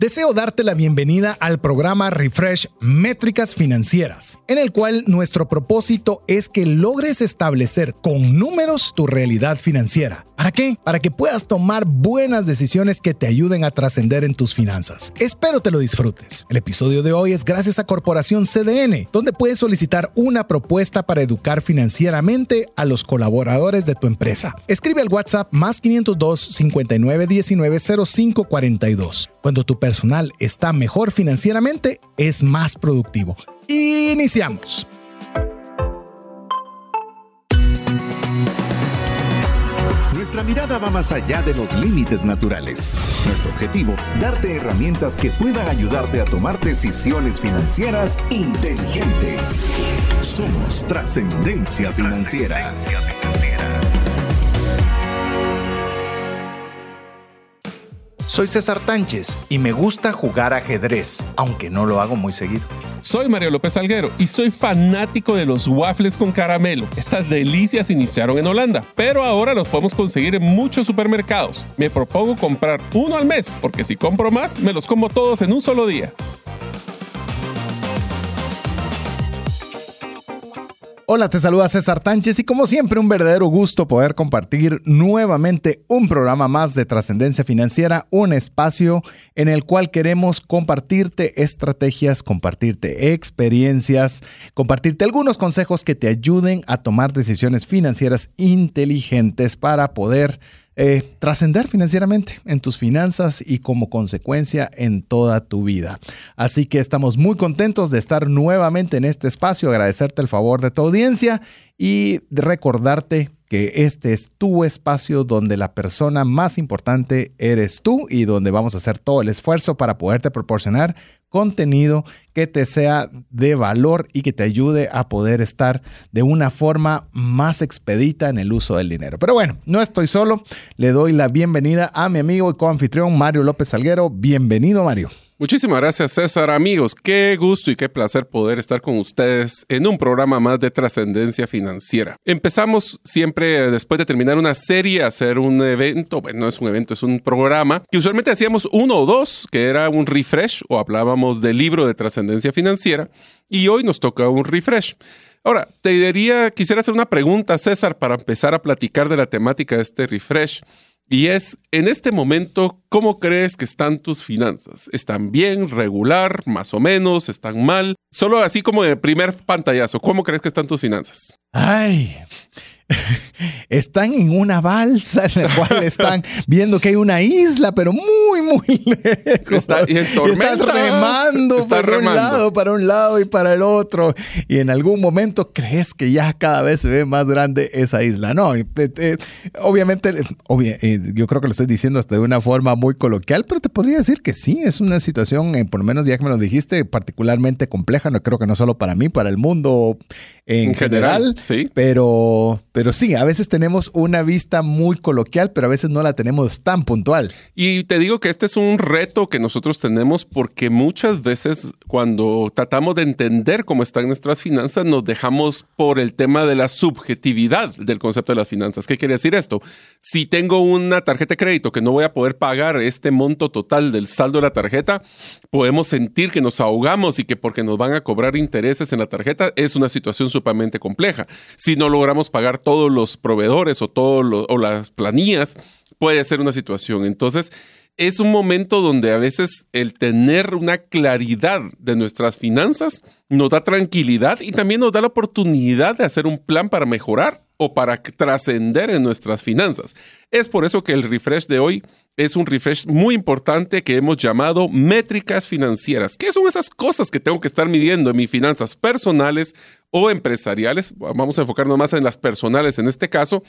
Deseo darte la bienvenida al programa Refresh Métricas Financieras, en el cual nuestro propósito es que logres establecer con números tu realidad financiera. ¿Para qué? Para que puedas tomar buenas decisiones que te ayuden a trascender en tus finanzas. Espero te lo disfrutes. El episodio de hoy es gracias a Corporación CDN, donde puedes solicitar una propuesta para educar financieramente a los colaboradores de tu empresa. Escribe al WhatsApp más 502 59 19 05 42. Cuando tu personal está mejor financieramente, es más productivo. Iniciamos. Nuestra mirada va más allá de los límites naturales. Nuestro objetivo, darte herramientas que puedan ayudarte a tomar decisiones financieras inteligentes. Somos trascendencia financiera. Soy César Tánchez y me gusta jugar ajedrez, aunque no lo hago muy seguido. Soy Mario López Alguero y soy fanático de los waffles con caramelo. Estas delicias iniciaron en Holanda, pero ahora los podemos conseguir en muchos supermercados. Me propongo comprar uno al mes, porque si compro más, me los como todos en un solo día. Hola, te saluda César Tánchez y como siempre un verdadero gusto poder compartir nuevamente un programa más de trascendencia financiera, un espacio en el cual queremos compartirte estrategias, compartirte experiencias, compartirte algunos consejos que te ayuden a tomar decisiones financieras inteligentes para poder eh, trascender financieramente en tus finanzas y como consecuencia en toda tu vida. Así que estamos muy contentos de estar nuevamente en este espacio, agradecerte el favor de tu audiencia y recordarte que este es tu espacio donde la persona más importante eres tú y donde vamos a hacer todo el esfuerzo para poderte proporcionar contenido que te sea de valor y que te ayude a poder estar de una forma más expedita en el uso del dinero. Pero bueno, no estoy solo. Le doy la bienvenida a mi amigo y coanfitrión Mario López Salguero. Bienvenido, Mario. Muchísimas gracias César, amigos. Qué gusto y qué placer poder estar con ustedes en un programa más de trascendencia financiera. Empezamos siempre después de terminar una serie hacer un evento, bueno, no es un evento, es un programa que usualmente hacíamos uno o dos, que era un refresh o hablábamos del libro de trascendencia financiera y hoy nos toca un refresh. Ahora, te diría, quisiera hacer una pregunta, César, para empezar a platicar de la temática de este refresh. Y es, en este momento, ¿cómo crees que están tus finanzas? ¿Están bien, regular, más o menos? ¿Están mal? Solo así como de primer pantallazo, ¿cómo crees que están tus finanzas? Ay, están en una balsa en la cual están viendo que hay una isla, pero muy, muy lejos. Está, y en están remando Está para remando. un lado, para un lado y para el otro. Y en algún momento crees que ya cada vez se ve más grande esa isla. No, y te- te- obviamente, obvia- eh, yo creo que lo estoy diciendo hasta de una forma muy coloquial, pero te podría decir que sí, es una situación, eh, por lo menos ya que me lo dijiste, particularmente compleja. No creo que no solo para mí, para el mundo en, En general, general. sí. Pero, pero sí, a veces tenemos una vista muy coloquial, pero a veces no la tenemos tan puntual. Y te digo que este es un reto que nosotros tenemos porque muchas veces cuando tratamos de entender cómo están nuestras finanzas nos dejamos por el tema de la subjetividad del concepto de las finanzas. ¿Qué quiere decir esto? Si tengo una tarjeta de crédito que no voy a poder pagar este monto total del saldo de la tarjeta, podemos sentir que nos ahogamos y que porque nos van a cobrar intereses en la tarjeta es una situación sumamente compleja. Si no logramos pagar todos los proveedores o, todos o las planillas, puede ser una situación. Entonces, es un momento donde a veces el tener una claridad de nuestras finanzas nos da tranquilidad y también nos da la oportunidad de hacer un plan para mejorar o para trascender en nuestras finanzas. Es por eso que el refresh de hoy es un refresh muy importante que hemos llamado métricas financieras. ¿Qué son esas cosas que tengo que estar midiendo en mis finanzas personales o empresariales? Vamos a enfocarnos más en las personales en este caso,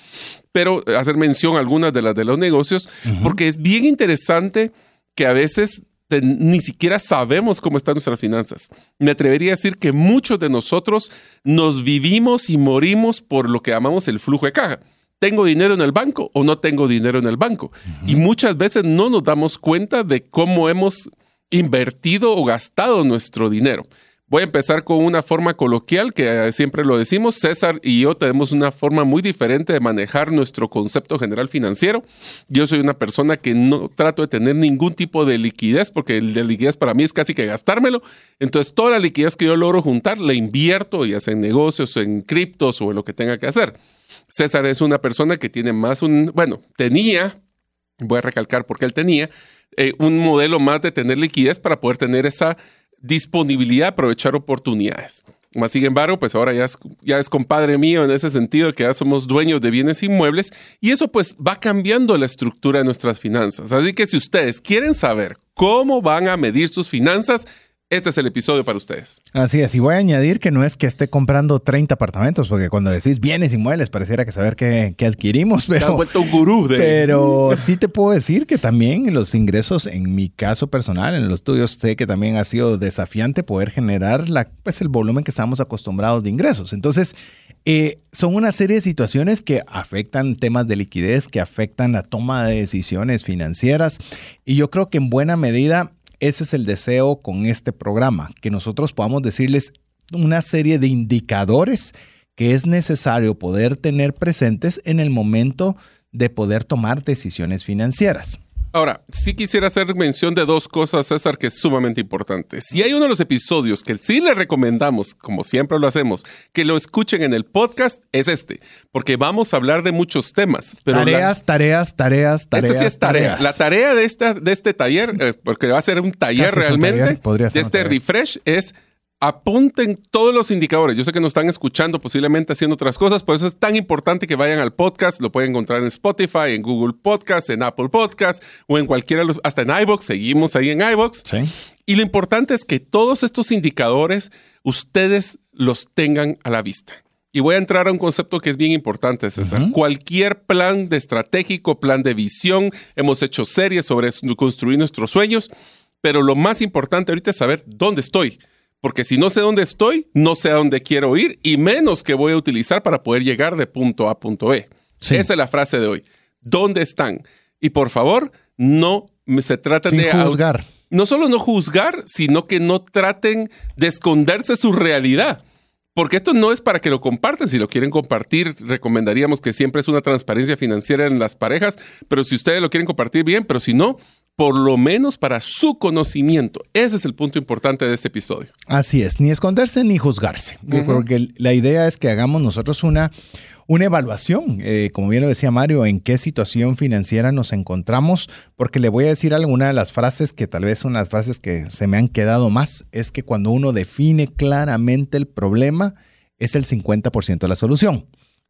pero hacer mención a algunas de las de los negocios, porque es bien interesante que a veces te- ni siquiera sabemos cómo están nuestras finanzas. Me atrevería a decir que muchos de nosotros nos vivimos y morimos por lo que llamamos el flujo de caja. ¿Tengo dinero en el banco o no tengo dinero en el banco? Y muchas veces no nos damos cuenta de cómo hemos invertido o gastado nuestro dinero. Voy a empezar con una forma coloquial que eh, siempre lo decimos. César y yo tenemos una forma muy diferente de manejar nuestro concepto general financiero. Yo soy una persona que no trato de tener ningún tipo de liquidez porque el de liquidez para mí es casi que gastármelo. Entonces toda la liquidez que yo logro juntar la invierto ya sea en negocios, en criptos o en lo que tenga que hacer. César es una persona que tiene más un, bueno, tenía, voy a recalcar porque él tenía, eh, un modelo más de tener liquidez para poder tener esa disponibilidad, aprovechar oportunidades. Más sin embargo, pues ahora ya es, ya es compadre mío en ese sentido, que ya somos dueños de bienes inmuebles y eso pues va cambiando la estructura de nuestras finanzas. Así que si ustedes quieren saber cómo van a medir sus finanzas, este es el episodio para ustedes. Así es, y voy a añadir que no es que esté comprando 30 apartamentos, porque cuando decís bienes inmuebles pareciera que saber qué, adquirimos, pero... Te vuelto un gurú de... Pero sí te puedo decir que también los ingresos, en mi caso personal, en los tuyos, sé que también ha sido desafiante poder generar la, pues, el volumen que estamos acostumbrados de ingresos. Entonces, eh, son una serie de situaciones que afectan temas de liquidez, que afectan la toma de decisiones financieras, y yo creo que en buena medida ese es el deseo con este programa, que nosotros podamos decirles una serie de indicadores que es necesario poder tener presentes en el momento de poder tomar decisiones financieras. Ahora, sí quisiera hacer mención de dos cosas, César, que es sumamente importante. Si hay uno de los episodios que sí le recomendamos, como siempre lo hacemos, que lo escuchen en el podcast, es este, porque vamos a hablar de muchos temas. tareas, tareas, tareas, tareas. Este sí es tarea. La tarea de, esta, de este taller, eh, porque va a ser un taller realmente, de este refresh, es apunten todos los indicadores. Yo sé que nos están escuchando posiblemente haciendo otras cosas, por eso es tan importante que vayan al podcast. Lo pueden encontrar en Spotify, en Google Podcast, en Apple Podcast o en cualquiera, hasta en iBox. Seguimos ahí en iBox. Y lo importante es que todos estos indicadores ustedes los tengan a la vista. Y voy a entrar a un concepto que es bien importante, César. Cualquier plan de estratégico, plan de visión, hemos hecho series sobre construir nuestros sueños, pero lo más importante ahorita es saber dónde estoy porque si no sé dónde estoy, no sé a dónde quiero ir y menos que voy a utilizar para poder llegar de punto A a punto B. Esa es la frase de hoy. ¿Dónde están? Y por favor, no se trata de juzgar. No solo no juzgar, sino que no traten de esconderse su realidad. Porque esto no es para que lo compartan. Si lo quieren compartir, recomendaríamos que siempre es una transparencia financiera en las parejas. Pero si ustedes lo quieren compartir bien, pero si no, por lo menos para su conocimiento. Ese es el punto importante de este episodio. Así es, ni esconderse ni juzgarse. Porque la idea es que hagamos nosotros una, una evaluación, eh, como bien lo decía Mario, en qué situación financiera nos encontramos, porque le voy a decir alguna de las frases que tal vez son las frases que se me han quedado más, es que cuando uno define claramente el problema, es el 50% de la solución.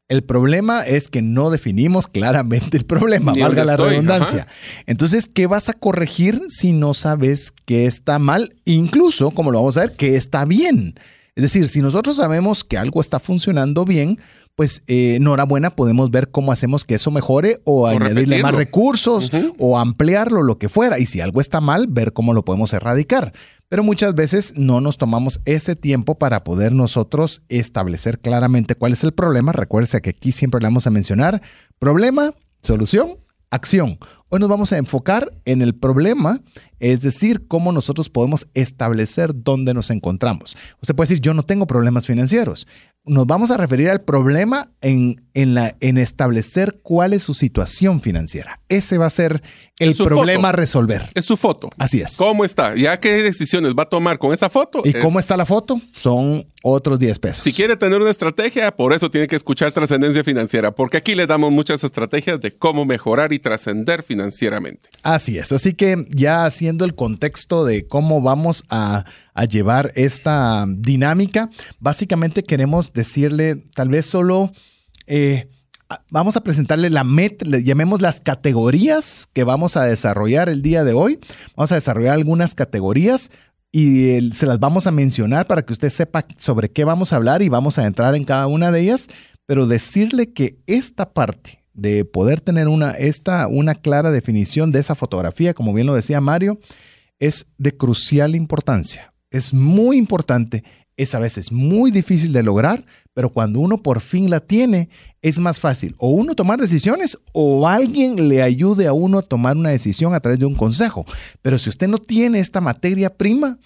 El problema es que no definimos claramente el problema, valga la redundancia. Entonces, ¿qué vas a corregir si no sabes qué está mal? Incluso, como lo vamos a ver, qué está bien. Es decir, si nosotros sabemos que algo está funcionando bien, pues eh, enhorabuena, podemos ver cómo hacemos que eso mejore o, añadirle más recursos o ampliarlo, lo que fuera. Y si algo está mal, ver cómo lo podemos erradicar pero muchas veces no nos tomamos ese tiempo para poder nosotros establecer claramente cuál es el problema. Recuerde que aquí siempre le vamos a mencionar problema, solución, acción. Hoy nos vamos a enfocar en el problema, es decir, cómo nosotros podemos establecer dónde nos encontramos. Usted puede decir, yo no tengo problemas financieros nos vamos a referir al problema en, en, la, en establecer cuál es su situación financiera. Ese va a ser el problema a resolver. Es su foto. Así es. ¿Cómo está? ¿Ya qué decisiones va a tomar con esa foto? ¿Y cómo está la foto? Son otros 10 pesos. Si quiere tener una estrategia, por eso tiene que escuchar Trascendencia Financiera, porque aquí le damos muchas estrategias de cómo mejorar y trascender financieramente. Así es. Así que ya haciendo el contexto de cómo vamos a a llevar esta dinámica. Básicamente queremos decirle tal vez solo... Eh, vamos a presentarle la meta, llamemos las categorías que vamos a desarrollar el día de hoy. Vamos a desarrollar algunas categorías y se las vamos a mencionar para que usted sepa sobre qué vamos a hablar y vamos a entrar en cada una de ellas, pero decirle que esta parte de poder tener una, esta, una clara definición de esa fotografía, como bien lo decía Mario, es de crucial importancia es muy importante, es a veces muy difícil de lograr, pero cuando uno por fin la tiene, es más fácil o uno tomar decisiones o alguien le ayude a uno a tomar una decisión a través de un consejo. Pero si usted no tiene esta materia prima,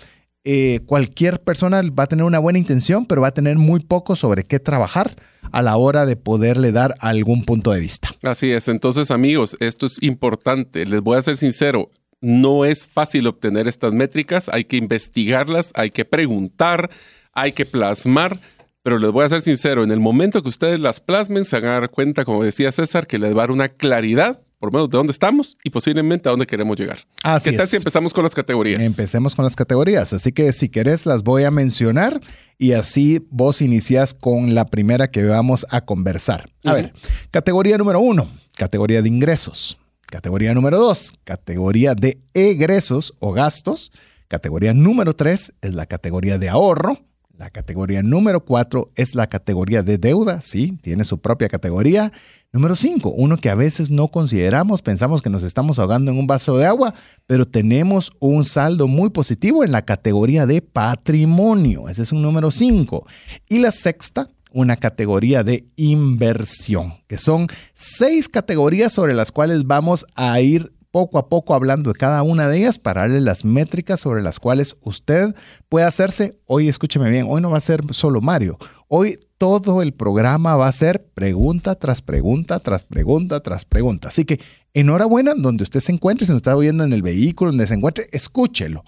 eh, cualquier persona va a tener una buena intención, pero va a tener muy poco sobre qué trabajar a la hora de poderle dar algún punto de vista. Así es. Entonces, amigos, esto es importante. Les voy a ser sincero. No es fácil obtener estas métricas. Hay que investigarlas, hay que preguntar, hay que plasmar. Pero les voy a ser sincero, en el momento que ustedes las plasmen, se van a dar cuenta, como decía César, que les va a dar una claridad por lo menos de dónde estamos y posiblemente a dónde queremos llegar. Así ¿Qué tal es. si empezamos con las categorías? Empecemos con las categorías. Así que si querés las voy a mencionar y así vos inicias con la primera que vamos a conversar. A Ujú. ver, categoría número uno, categoría de ingresos. Categoría número dos, categoría de egresos o gastos. Categoría número tres es la categoría de ahorro. La categoría número cuatro es la categoría de deuda, sí, tiene su propia categoría. Número cinco, uno que a veces no consideramos, pensamos que nos estamos ahogando en un vaso de agua, pero tenemos un saldo muy positivo en la categoría de patrimonio. Ese es un número cinco. Y la sexta, una categoría de inversión, que son seis categorías sobre las cuales vamos a ir poco a poco hablando de cada una de ellas para darle las métricas sobre las cuales usted puede hacerse. Hoy, escúcheme bien, hoy no va a ser solo Mario. Hoy todo el programa va a ser pregunta tras pregunta, tras pregunta, tras pregunta. Así que enhorabuena donde usted se encuentre, si nos está oyendo en el vehículo, donde se encuentre, escúchelo.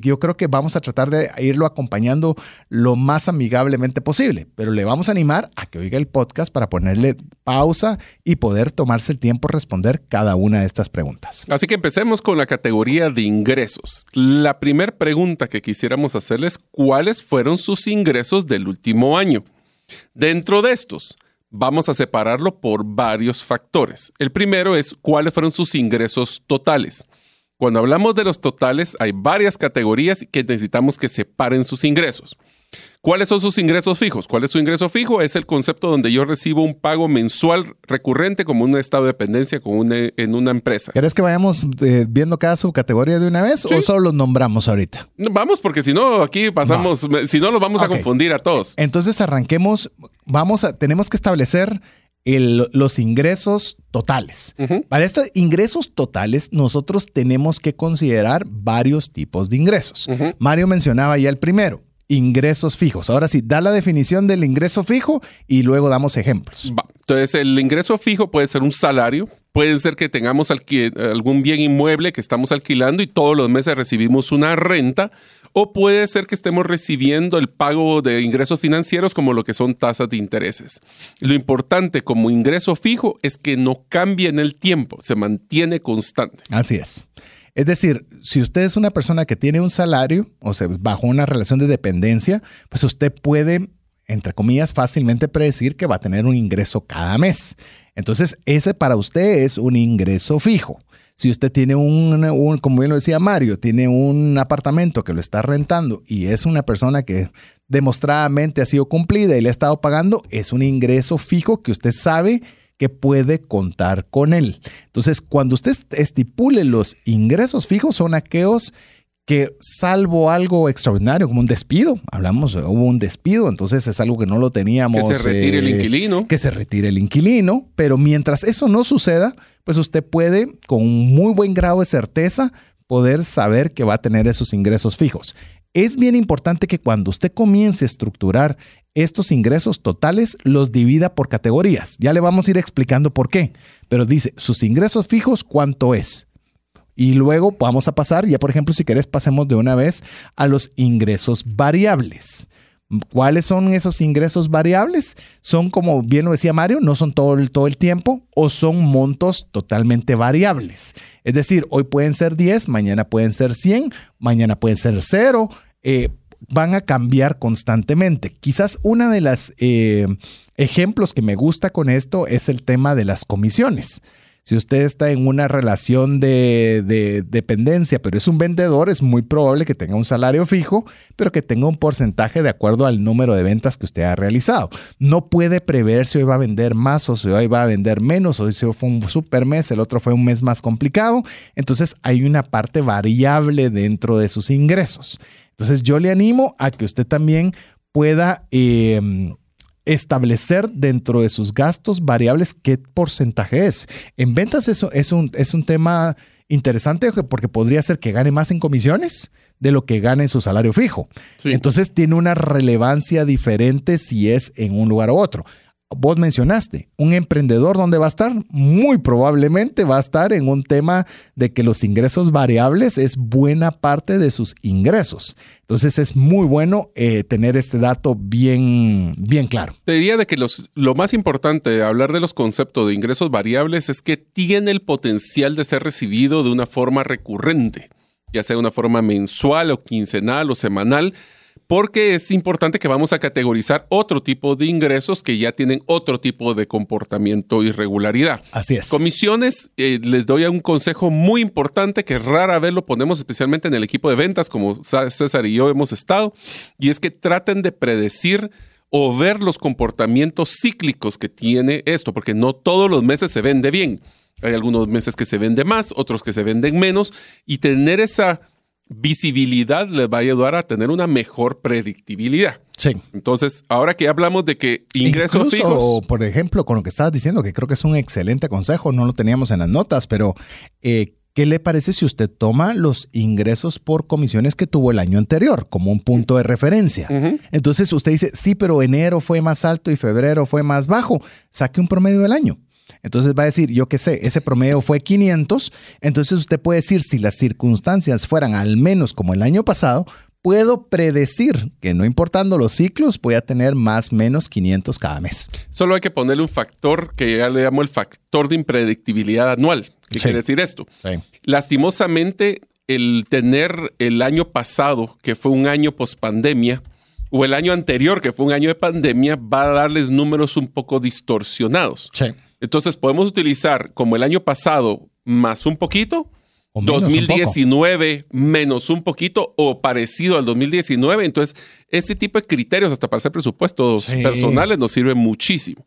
Yo creo que vamos a tratar de irlo acompañando lo más amigablemente posible, pero le vamos a animar a que oiga el podcast para ponerle pausa y poder tomarse el tiempo de responder cada una de estas preguntas. Así que empecemos con la categoría de ingresos. La primera pregunta que quisiéramos hacerles, ¿cuáles fueron sus ingresos del último año? Dentro de estos, vamos a separarlo por varios factores. El primero es cuáles fueron sus ingresos totales. Cuando hablamos de los totales, hay varias categorías que necesitamos que separen sus ingresos. ¿Cuáles son sus ingresos fijos? ¿Cuál es su ingreso fijo? Es el concepto donde yo recibo un pago mensual recurrente como un estado de dependencia con una- en una empresa. ¿Querés que vayamos eh, viendo cada subcategoría de una vez Sí. o solo los nombramos ahorita? Vamos, porque si no, aquí pasamos, si no, los vamos a confundir a todos. Entonces arranquemos, vamos a, tenemos que establecer el- los ingresos totales. Para estos ingresos totales, nosotros tenemos que considerar varios tipos de ingresos. Mario mencionaba ya el primero, ingresos fijos. Ahora sí, da la definición del ingreso fijo y luego damos ejemplos. Entonces, el ingreso fijo puede ser un salario, puede ser que tengamos algún bien inmueble que estamos alquilando y todos los meses recibimos una renta, o puede ser que estemos recibiendo el pago de ingresos financieros como lo que son tasas de intereses. Lo importante como ingreso fijo es que no cambie en el tiempo, se mantiene constante. Así es. Es decir, si usted es una persona que tiene un salario, o sea, bajo una relación de dependencia, pues usted puede, entre comillas, fácilmente predecir que va a tener un ingreso cada mes. Entonces, ese para usted es un ingreso fijo. Si usted tiene un, como bien lo decía Mario, tiene un apartamento que lo está rentando y es una persona que demostradamente ha sido cumplida y le ha estado pagando, es un ingreso fijo que usted sabe que puede contar con él. Entonces, cuando usted estipule los ingresos fijos, son aquellos que salvo algo extraordinario, como un despido, hablamos, hubo un despido, entonces es algo que no lo teníamos. Que se retire el eh, inquilino. Que se retire el inquilino, pero mientras eso no suceda, pues usted puede, con muy buen grado de certeza, poder saber que va a tener esos ingresos fijos. Es bien importante que cuando usted comience a estructurar estos ingresos totales, los divida por categorías. Ya le vamos a ir explicando por qué, pero dice, sus ingresos fijos, ¿cuánto es? Y luego vamos a pasar, ya por ejemplo, si querés, pasemos de una vez a los ingresos variables. ¿Cuáles son esos ingresos variables? Son, como bien lo decía Mario, no son todo el, todo el tiempo o son montos totalmente variables. Es decir, hoy pueden ser 10, mañana pueden ser 100, mañana pueden ser 0. Eh, van a cambiar constantemente. Quizás una de las eh, ejemplos que me gusta con esto es el tema de las comisiones. Si usted está en una relación de, de, dependencia, pero es un vendedor, es muy probable que tenga un salario fijo, pero que tenga un porcentaje de acuerdo al número de ventas que usted ha realizado. No puede prever si hoy va a vender más o si hoy va a vender menos, hoy si fue un super mes, el otro fue un mes más complicado. Entonces hay una parte variable dentro de sus ingresos. Entonces yo le animo a que usted también pueda... Eh, establecer dentro de sus gastos variables qué porcentaje es. En ventas eso es un, es un tema interesante porque podría ser que gane más en comisiones de lo que gane en su salario fijo. Sí. Entonces tiene una relevancia diferente si es en un lugar u otro vos mencionaste, un emprendedor, ¿dónde va a estar? Muy probablemente va a estar en un tema de que los ingresos variables es buena parte de sus ingresos. Entonces es muy bueno eh, tener este dato bien, bien claro. Te diría de que los, lo más importante de hablar de los conceptos de ingresos variables es que tiene el potencial de ser recibido de una forma recurrente, ya sea de una forma mensual o quincenal o semanal porque es importante que vamos a categorizar otro tipo de ingresos que ya tienen otro tipo de comportamiento y regularidad. Así es. Comisiones, eh, les doy un consejo muy importante que rara vez lo ponemos especialmente en el equipo de ventas, como César y yo hemos estado, y es que traten de predecir o ver los comportamientos cíclicos que tiene esto, porque no todos los meses se vende bien. Hay algunos meses que se vende más, otros que se venden menos, y tener esa visibilidad les va a ayudar a tener una mejor predictibilidad. Sí. Entonces, ahora que hablamos de que ingresos Incluso, fijos. por ejemplo, con lo que estabas diciendo, que creo que es un excelente consejo, no lo teníamos en las notas, pero eh, ¿qué le parece si usted toma los ingresos por comisiones que tuvo el año anterior como un punto de referencia? Ujú. Entonces usted dice, sí, pero enero fue más alto y febrero fue más bajo. Saque un promedio del año. Entonces va a decir, yo qué sé, ese promedio fue 500. Entonces usted puede decir, si las circunstancias fueran al menos como el año pasado, puedo predecir que no importando los ciclos, voy a tener más menos 500 cada mes. Solo hay que ponerle un factor que ya le llamo el factor de impredictibilidad anual. ¿Qué Sí. quiere decir esto? Lastimosamente, el tener el año pasado, que fue un año post pandemia, o el año anterior, que fue un año de pandemia, va a darles números un poco distorsionados. Sí. Entonces podemos utilizar como el año pasado más un poquito, O menos un 2019 menos un poquito o parecido al 2019. Entonces, ese tipo de criterios hasta para hacer presupuestos Sí. personales nos sirven muchísimo.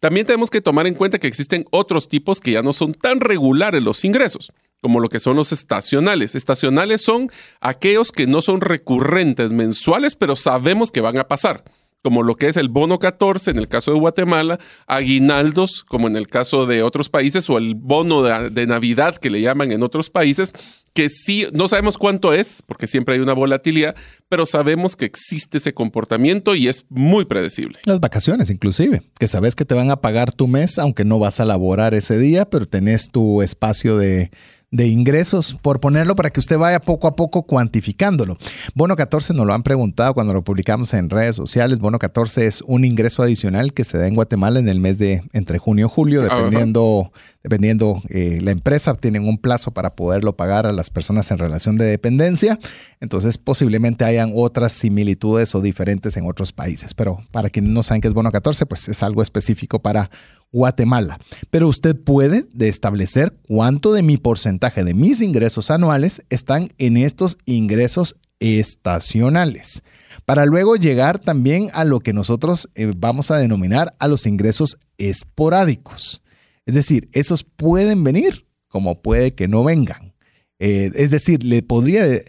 También tenemos que tomar en cuenta que existen otros tipos que ya no son tan regulares los ingresos, como lo que son los estacionales. Estacionales son aquellos que no son recurrentes mensuales, pero sabemos que van a pasar, como lo que es el bono 14 en el caso de Guatemala, aguinaldos como en el caso de otros países, o el bono de, Navidad que le llaman en otros países, que sí, no sabemos cuánto es, porque siempre hay una volatilidad, pero sabemos que existe ese comportamiento y es muy predecible. Las vacaciones, inclusive, que sabes que te van a pagar tu mes, aunque no vas a laborar ese día, pero tenés tu espacio de, de ingresos, por ponerlo para que usted vaya poco a poco cuantificándolo. Bono 14 nos lo han preguntado cuando lo publicamos en redes sociales. Bono 14 es un ingreso adicional que se da en Guatemala en el mes de entre junio y julio, Ajá. dependiendo, dependiendo eh, la empresa, tienen un plazo para poderlo pagar a las personas en relación de dependencia. Entonces, posiblemente hayan otras similitudes o diferentes en otros países. Pero para quienes no saben qué es bono 14, pues es algo específico para Guatemala. Pero usted puede de establecer cuánto de mi porcentaje de mis ingresos anuales están en estos ingresos estacionales. Para luego llegar también a lo que nosotros eh, vamos a denominar a los ingresos esporádicos. Es decir, esos pueden venir como puede que no vengan. Eh, es decir, le podría, eh,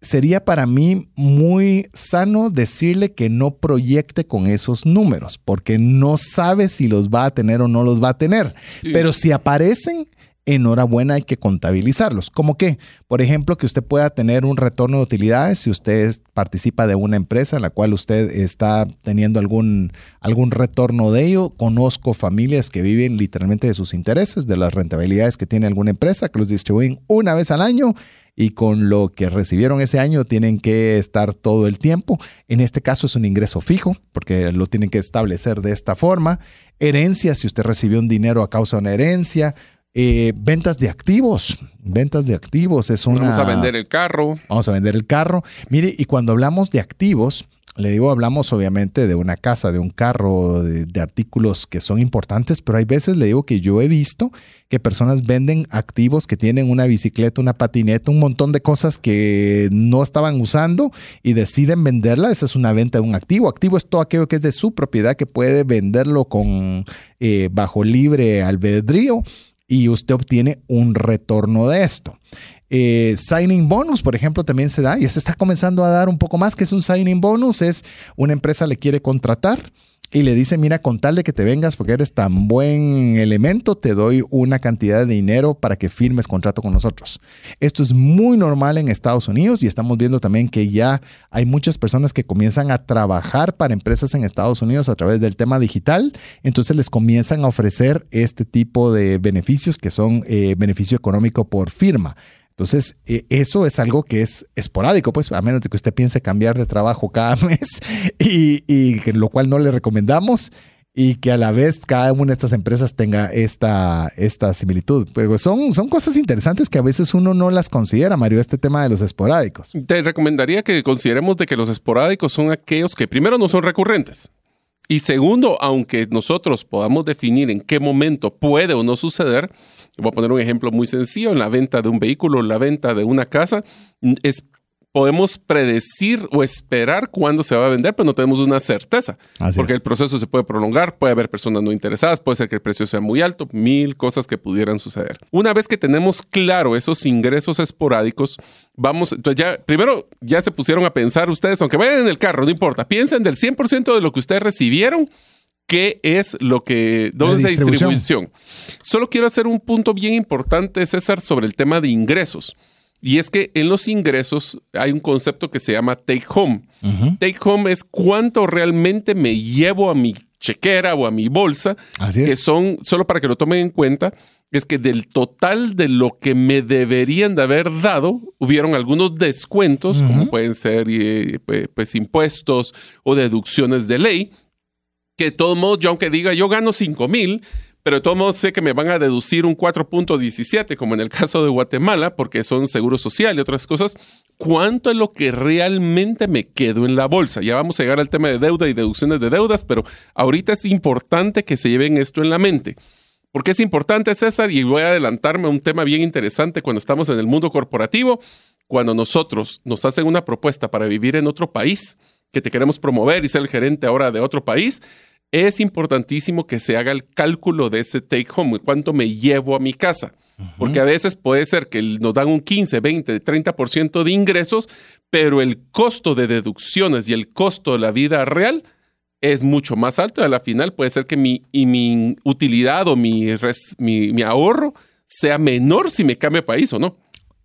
sería para mí muy sano decirle que no proyecte con esos números, porque no sabe si los va a tener o no los va a tener. Sí. Pero si aparecen, enhorabuena, hay que contabilizarlos. Como que, por ejemplo, que usted pueda tener un retorno de utilidades si usted participa de una empresa en la cual usted está teniendo algún, algún retorno de ello. Conozco familias que viven literalmente de sus intereses, de las rentabilidades que tiene alguna empresa, que los distribuyen una vez al año y con lo que recibieron ese año tienen que estar todo el tiempo. En este caso es un ingreso fijo, porque lo tienen que establecer de esta forma. Herencia, si usted recibió un dinero a causa de una herencia. Eh, ventas de activos. Ventas de activos es una. Vamos a vender el carro. Vamos a vender el carro. Mire, y cuando hablamos de activos, le digo, hablamos obviamente de una casa, de un carro, de, de artículos que son importantes, pero hay veces le digo que yo he visto que personas venden activos que tienen una bicicleta, una patineta, un montón de cosas que no estaban usando y deciden venderla. Esa es una venta de un activo. Activo es todo aquello que es de su propiedad que puede venderlo con eh, bajo libre albedrío y usted obtiene un retorno de esto. Eh, signing bonus, por ejemplo, también se da y se está comenzando a dar un poco más que es un signing bonus. Es una empresa le quiere contratar y le dice, mira, con tal de que te vengas porque eres tan buen elemento, te doy una cantidad de dinero para que firmes contrato con nosotros. Esto es muy normal en Estados Unidos y estamos viendo también que ya hay muchas personas que comienzan a trabajar para empresas en Estados Unidos a través del tema digital, entonces les comienzan a ofrecer este tipo de beneficios que son eh, beneficio económico por firma. Entonces, eh, eso es algo que es esporádico, pues, a menos de que usted piense cambiar de trabajo cada mes, y, y lo cual no le recomendamos, y que a la vez cada una de estas empresas tenga esta, esta similitud. Pero son, son cosas interesantes que a veces uno no las considera, Mario, este tema de los esporádicos. Te recomendaría que consideremos de que los esporádicos son aquellos que primero no son recurrentes. Y segundo, aunque nosotros podamos definir en qué momento puede o no suceder, voy a poner un ejemplo muy sencillo, en la venta de un vehículo, en la venta de una casa, es podemos predecir o esperar cuándo se va a vender, pero no tenemos una certeza. porque el proceso se puede prolongar, puede haber personas no interesadas, puede ser que el precio sea muy alto, mil cosas que pudieran suceder. Una vez que tenemos claro esos ingresos esporádicos, vamos, entonces ya, primero ya se pusieron a pensar ustedes, aunque vayan en el carro, no importa, piensen del 100% de lo que ustedes recibieron, qué es lo que, dónde es la distribución. Solo quiero hacer un punto bien importante, César, sobre el tema de ingresos. Y es que en los ingresos hay un concepto que se llama take home. Take home es cuánto realmente me llevo a mi chequera o a mi bolsa, que son, solo para que lo tomen en cuenta, es que del total de lo que me deberían de haber dado, hubieron algunos descuentos, como pueden ser eh, pues, impuestos o deducciones de ley, que de todos modos, yo aunque diga yo gano 5 mil, pero de todos modos sé que me van a deducir un 4.17, como en el caso de Guatemala, porque son seguro social y otras cosas. ¿Cuánto es lo que realmente me quedo en la bolsa? Ya vamos a llegar al tema de deuda y deducciones de deudas, pero ahorita es importante que se lleven esto en la mente. ¿Por qué es importante, César? Y voy a adelantarme a un tema bien interesante cuando estamos en el mundo corporativo. Cuando nosotros nos hacen una propuesta para vivir en otro país, que te queremos promover y ser el gerente ahora de otro país, es importantísimo que se haga el cálculo de ese take home, cuánto me llevo a mi casa. Porque a veces puede ser que nos dan un 15, 20, 30% de ingresos, pero el costo de deducciones y el costo de la vida real es mucho más alto. Y a la final puede ser que mi, y mi utilidad o mi, mi, mi ahorro sea menor si me cambio de país o no.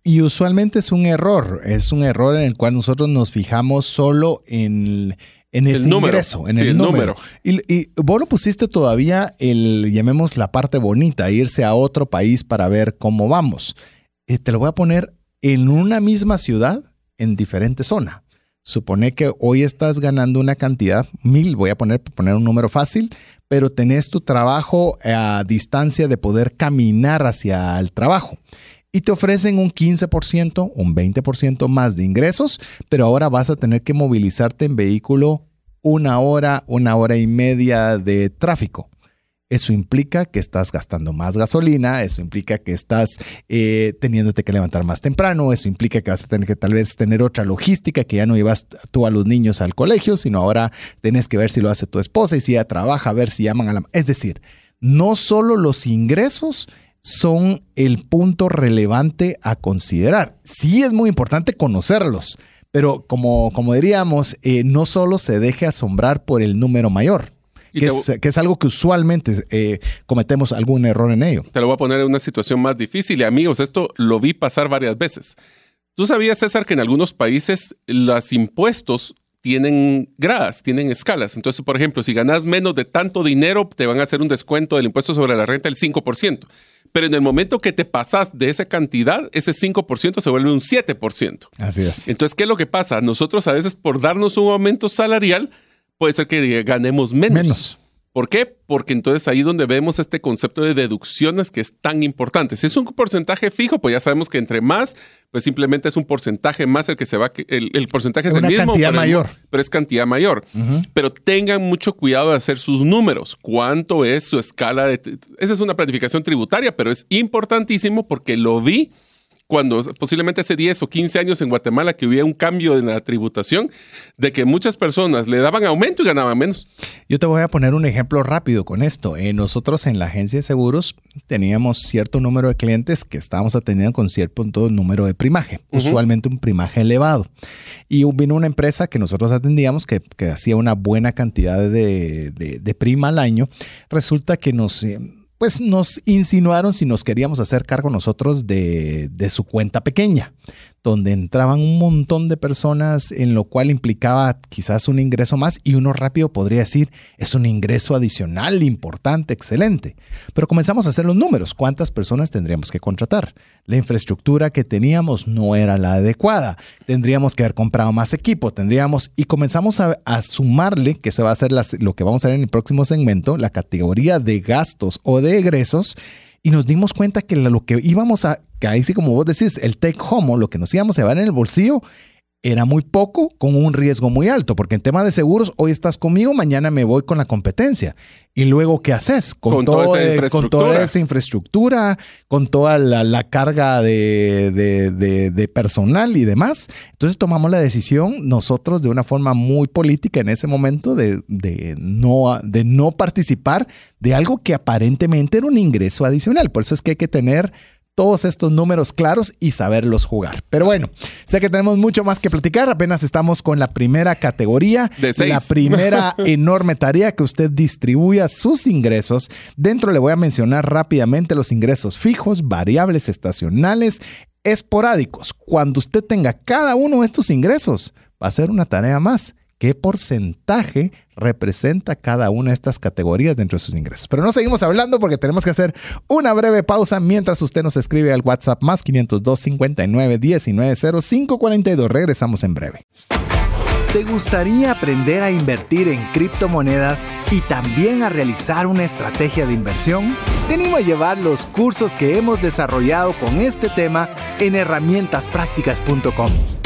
Y usualmente es un error, es un error en el cual nosotros nos fijamos solo en en ese ingreso, en el, número. Y, vos lo pusiste todavía, el, llamemos la parte bonita, irse a otro país para ver cómo vamos. Eh, te lo voy a poner en una misma ciudad, en diferente zona. Supone que hoy estás ganando una cantidad, mil, voy a poner, poner un número fácil, pero tenés tu trabajo a distancia de poder caminar hacia el trabajo y te ofrecen un 15%, un 20% más de ingresos, pero ahora vas a tener que movilizarte en vehículo una hora, una hora y media de tráfico. Eso implica que estás gastando más gasolina, eso implica que estás eh, teniéndote que levantar más temprano, eso implica que vas a tener que tal vez tener otra logística, que ya no llevas tú a los niños al colegio, sino ahora tienes que ver si lo hace tu esposa y si ella trabaja, a ver si llaman a la... Es decir, no solo los ingresos son el punto relevante a considerar. Sí es muy importante conocerlos, pero como, como diríamos, eh, no solo se deje asombrar por el número mayor. Que es, algo que usualmente eh, cometemos algún error en ello. Te lo voy a poner en una situación más difícil y amigos, esto lo vi pasar varias veces. ¿Tú sabías, César, que en algunos países los impuestos tienen gradas, tienen escalas. Entonces, por ejemplo, si ganas menos de tanto dinero, te van a hacer un descuento del impuesto sobre la renta del 5%. Pero en el momento que te pasas de esa cantidad, ese 5% se vuelve un 7%. Así es. Entonces, ¿qué es lo que pasa? Nosotros a veces por darnos un aumento salarial, puede ser que ganemos menos. Menos. ¿Por qué? Porque entonces ahí donde vemos este concepto de deducciones que es tan importante. Si es un porcentaje fijo, pues ya sabemos que entre más, pues simplemente es un porcentaje más el que se va, el, el porcentaje es el mismo. cantidad mayor. pero es cantidad mayor. Pero tengan mucho cuidado de hacer sus números. ¿Cuánto es su escala de... Esa es una planificación tributaria, pero es importantísimo porque lo vi cuando posiblemente hace 10 o 15 años en Guatemala que hubiera un cambio en la tributación, de que muchas personas le daban aumento y ganaban menos. Yo te voy a poner un ejemplo rápido con esto. Eh, nosotros en la agencia de seguros teníamos cierto número de clientes que estábamos atendiendo con cierto número de primaje, usualmente un primaje elevado. Y vino una empresa que nosotros atendíamos que, hacía una buena cantidad de, de prima al año. Resulta que nos eh, pues nos insinuaron si nos queríamos hacer cargo nosotros de, su cuenta pequeña donde entraban un montón de personas, en lo cual implicaba quizás un ingreso más y uno rápido podría decir, es un ingreso adicional importante, excelente. Pero comenzamos a hacer los números, ¿cuántas personas tendríamos que contratar? La infraestructura que teníamos no era la adecuada, tendríamos que haber comprado más equipo, tendríamos, y comenzamos a, sumarle, que se va a hacer lo que vamos a ver en el próximo segmento, la categoría de gastos o de egresos, y nos dimos cuenta que lo que íbamos a, que ahí sí como vos decís, el take home, lo que nos íbamos a llevar en el bolsillo, era muy poco con un riesgo muy alto, porque en tema de seguros, hoy estás conmigo, mañana me voy con la competencia. Y luego, ¿qué haces? Con, toda, esa con toda, esa infraestructura, con toda la, carga de, personal y demás. Entonces tomamos la decisión nosotros de una forma muy política en ese momento de, no, de no participar de algo que aparentemente era un ingreso adicional. Por eso es que hay que tener todos estos números claros y saberlos jugar. Pero bueno, sé que tenemos mucho más que platicar. Apenas estamos con la primera categoría, de la primera enorme tarea que usted distribuya sus ingresos. Dentro le voy a mencionar rápidamente los ingresos fijos, variables, estacionales, esporádicos. Cuando usted tenga cada uno de estos ingresos, va a ser una tarea más qué porcentaje representa cada una de estas categorías dentro de sus ingresos. Pero no seguimos hablando porque tenemos que hacer una breve pausa mientras usted nos escribe al WhatsApp más 502 59 19 05 42. Regresamos en breve. ¿Te gustaría aprender a invertir en criptomonedas y también a realizar una estrategia de inversión? Tenemos a llevar los cursos que hemos desarrollado con este tema en herramientasprácticas.com.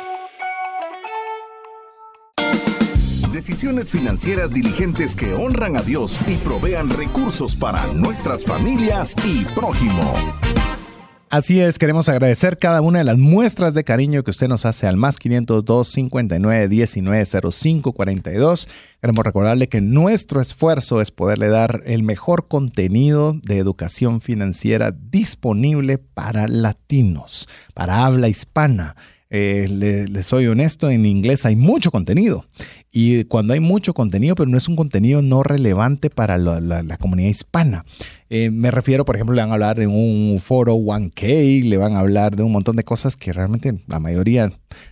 Decisiones financieras diligentes que honran a Dios y provean recursos para nuestras familias y prójimo. Así es, queremos agradecer cada una de las muestras de cariño que usted nos hace al más 502 59 19 05 42. Queremos recordarle que nuestro esfuerzo es poderle dar el mejor contenido de educación financiera disponible para latinos, para habla hispana. Eh, le, soy honesto, en inglés hay mucho contenido. Y cuando hay mucho contenido, pero no es un contenido no relevante para la, comunidad hispana. Eh, me refiero, por ejemplo, le van a hablar de un foro 1K, le van a hablar de un montón de cosas que realmente la mayoría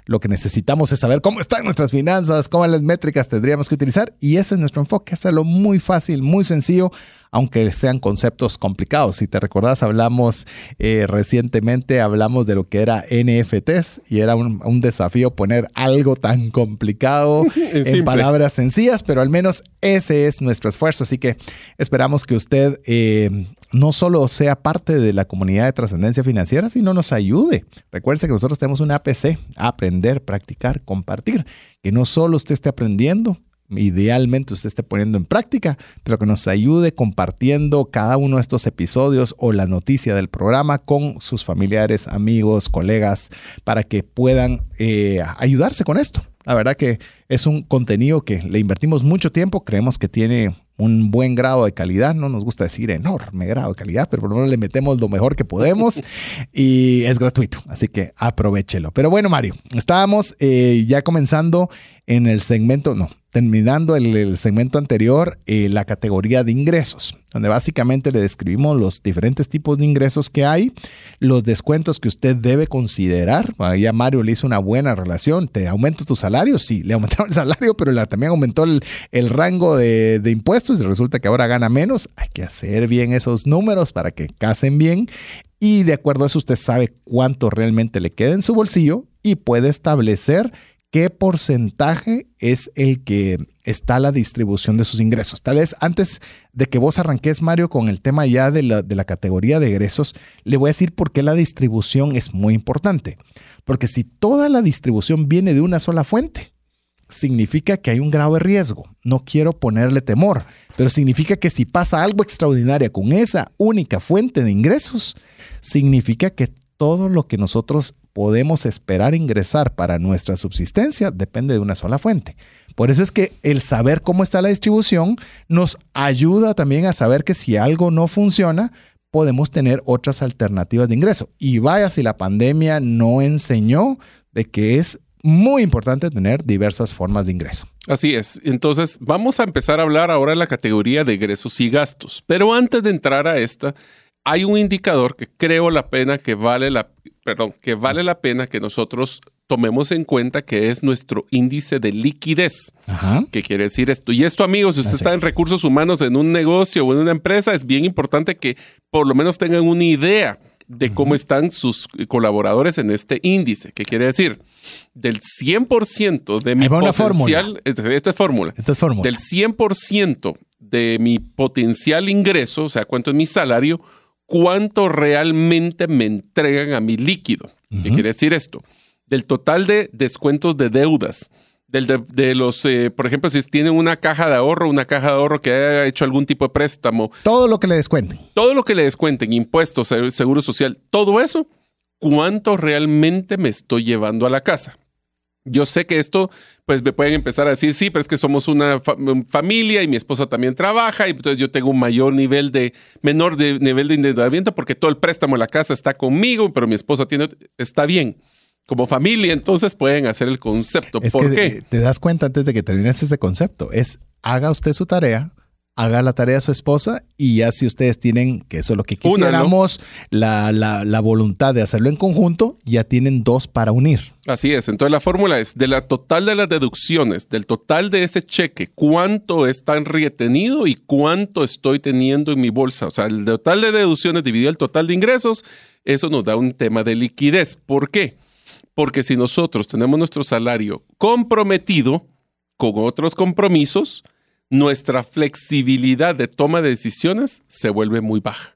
lo que necesitamos es saber cómo están nuestras finanzas, cómo las métricas tendríamos que utilizar. Y ese es nuestro enfoque, hacerlo muy fácil, muy sencillo aunque sean conceptos complicados. Si te recordás, hablamos eh, recientemente, hablamos de lo que era NFTs y era un, desafío poner algo tan complicado en palabras sencillas, pero al menos ese es nuestro esfuerzo. Así que esperamos que usted eh, no solo sea parte de la comunidad de trascendencia financiera, sino nos ayude. Recuerde que nosotros tenemos una APC, aprender, practicar, compartir, que no solo usted esté aprendiendo, idealmente usted esté poniendo en práctica, pero que nos ayude compartiendo cada uno de estos episodios o la noticia del programa con sus familiares, amigos, colegas, para que puedan eh, ayudarse con esto. La verdad que es un contenido que le invertimos mucho tiempo, creemos que tiene un buen grado de calidad, no nos gusta decir enorme grado de calidad, pero por lo menos le metemos lo mejor que podemos y es gratuito, así que aprovechelo. Pero bueno, Mario, estábamos eh, ya comenzando en el segmento, no, terminando el, segmento anterior, eh, la categoría de ingresos, donde básicamente le describimos los diferentes tipos de ingresos que hay, los descuentos que usted debe considerar. Ya Mario le hizo una buena relación. ¿Te aumenta tu salario? Sí, le aumentaron el salario, pero también aumentó el, rango de, de, impuestos y resulta que ahora gana menos. Hay que hacer bien esos números para que casen bien y de acuerdo a eso usted sabe cuánto realmente le queda en su bolsillo y puede establecer qué porcentaje es el que está la distribución de sus ingresos. Tal vez antes de que vos arranques, Mario, con el tema ya de la, de la categoría de egresos, le voy a decir por qué la distribución es muy importante. Porque si toda la distribución viene de una sola fuente, significa que hay un grado de riesgo. No quiero ponerle temor, pero significa que si pasa algo extraordinario con esa única fuente de ingresos, significa que todo lo que nosotros podemos esperar ingresar para nuestra subsistencia depende de una sola fuente. Por eso es que el saber cómo está la distribución nos ayuda también a saber que si algo no funciona, podemos tener otras alternativas de ingreso. Y vaya si la pandemia no enseñó de que es muy importante tener diversas formas de ingreso. Así es. Entonces, vamos a empezar a hablar ahora de la categoría de ingresos y gastos. Pero antes de entrar a esta, hay un indicador que creo la pena que vale la, perdón, que vale la pena que nosotros tomemos en cuenta que es nuestro índice de liquidez. ¿Qué quiere decir esto? Y esto, amigos, si usted está en recursos humanos en un negocio o en una empresa, es bien importante que por lo menos tengan una idea de cómo están sus colaboradores en este índice. ¿Qué quiere decir? Del 100% de mi potencial, esta es fórmula. Esta es fórmula. Del 100% de mi potencial ingreso, o sea, cuánto es mi salario, cuánto realmente me entregan a mi líquido. ¿Qué quiere decir esto? Del total de descuentos de deudas, del de, los, eh, por ejemplo, si tienen una caja de ahorro, una caja de ahorro que haya hecho algún tipo de préstamo. Todo lo que le descuenten. Todo lo que le descuenten, impuestos, seguro social, todo eso, ¿cuánto realmente me estoy llevando a la casa? Yo sé que esto, pues me pueden empezar a decir, sí, pero es que somos una familia y mi esposa también trabaja y entonces yo tengo un mayor nivel de, menor de, nivel de endeudamiento porque todo el préstamo de la casa está conmigo, pero mi esposa tiene, está bien como familia, entonces pueden hacer el concepto. ¿Por qué? Te das cuenta antes de que termines ese concepto. Es haga usted su tarea, haga la tarea a su esposa y ya si ustedes tienen, que eso es lo que quisiéramos, la, la, voluntad de hacerlo en conjunto, ya tienen dos para unir. Así es. Entonces la fórmula es de la total de las deducciones, del total de ese cheque, cuánto está en retenido y cuánto estoy teniendo en mi bolsa. O sea, el total de deducciones dividido el total de ingresos, eso nos da un tema de liquidez. ¿Por qué? Porque si nosotros tenemos nuestro salario comprometido con otros compromisos, nuestra flexibilidad de toma de decisiones se vuelve muy baja.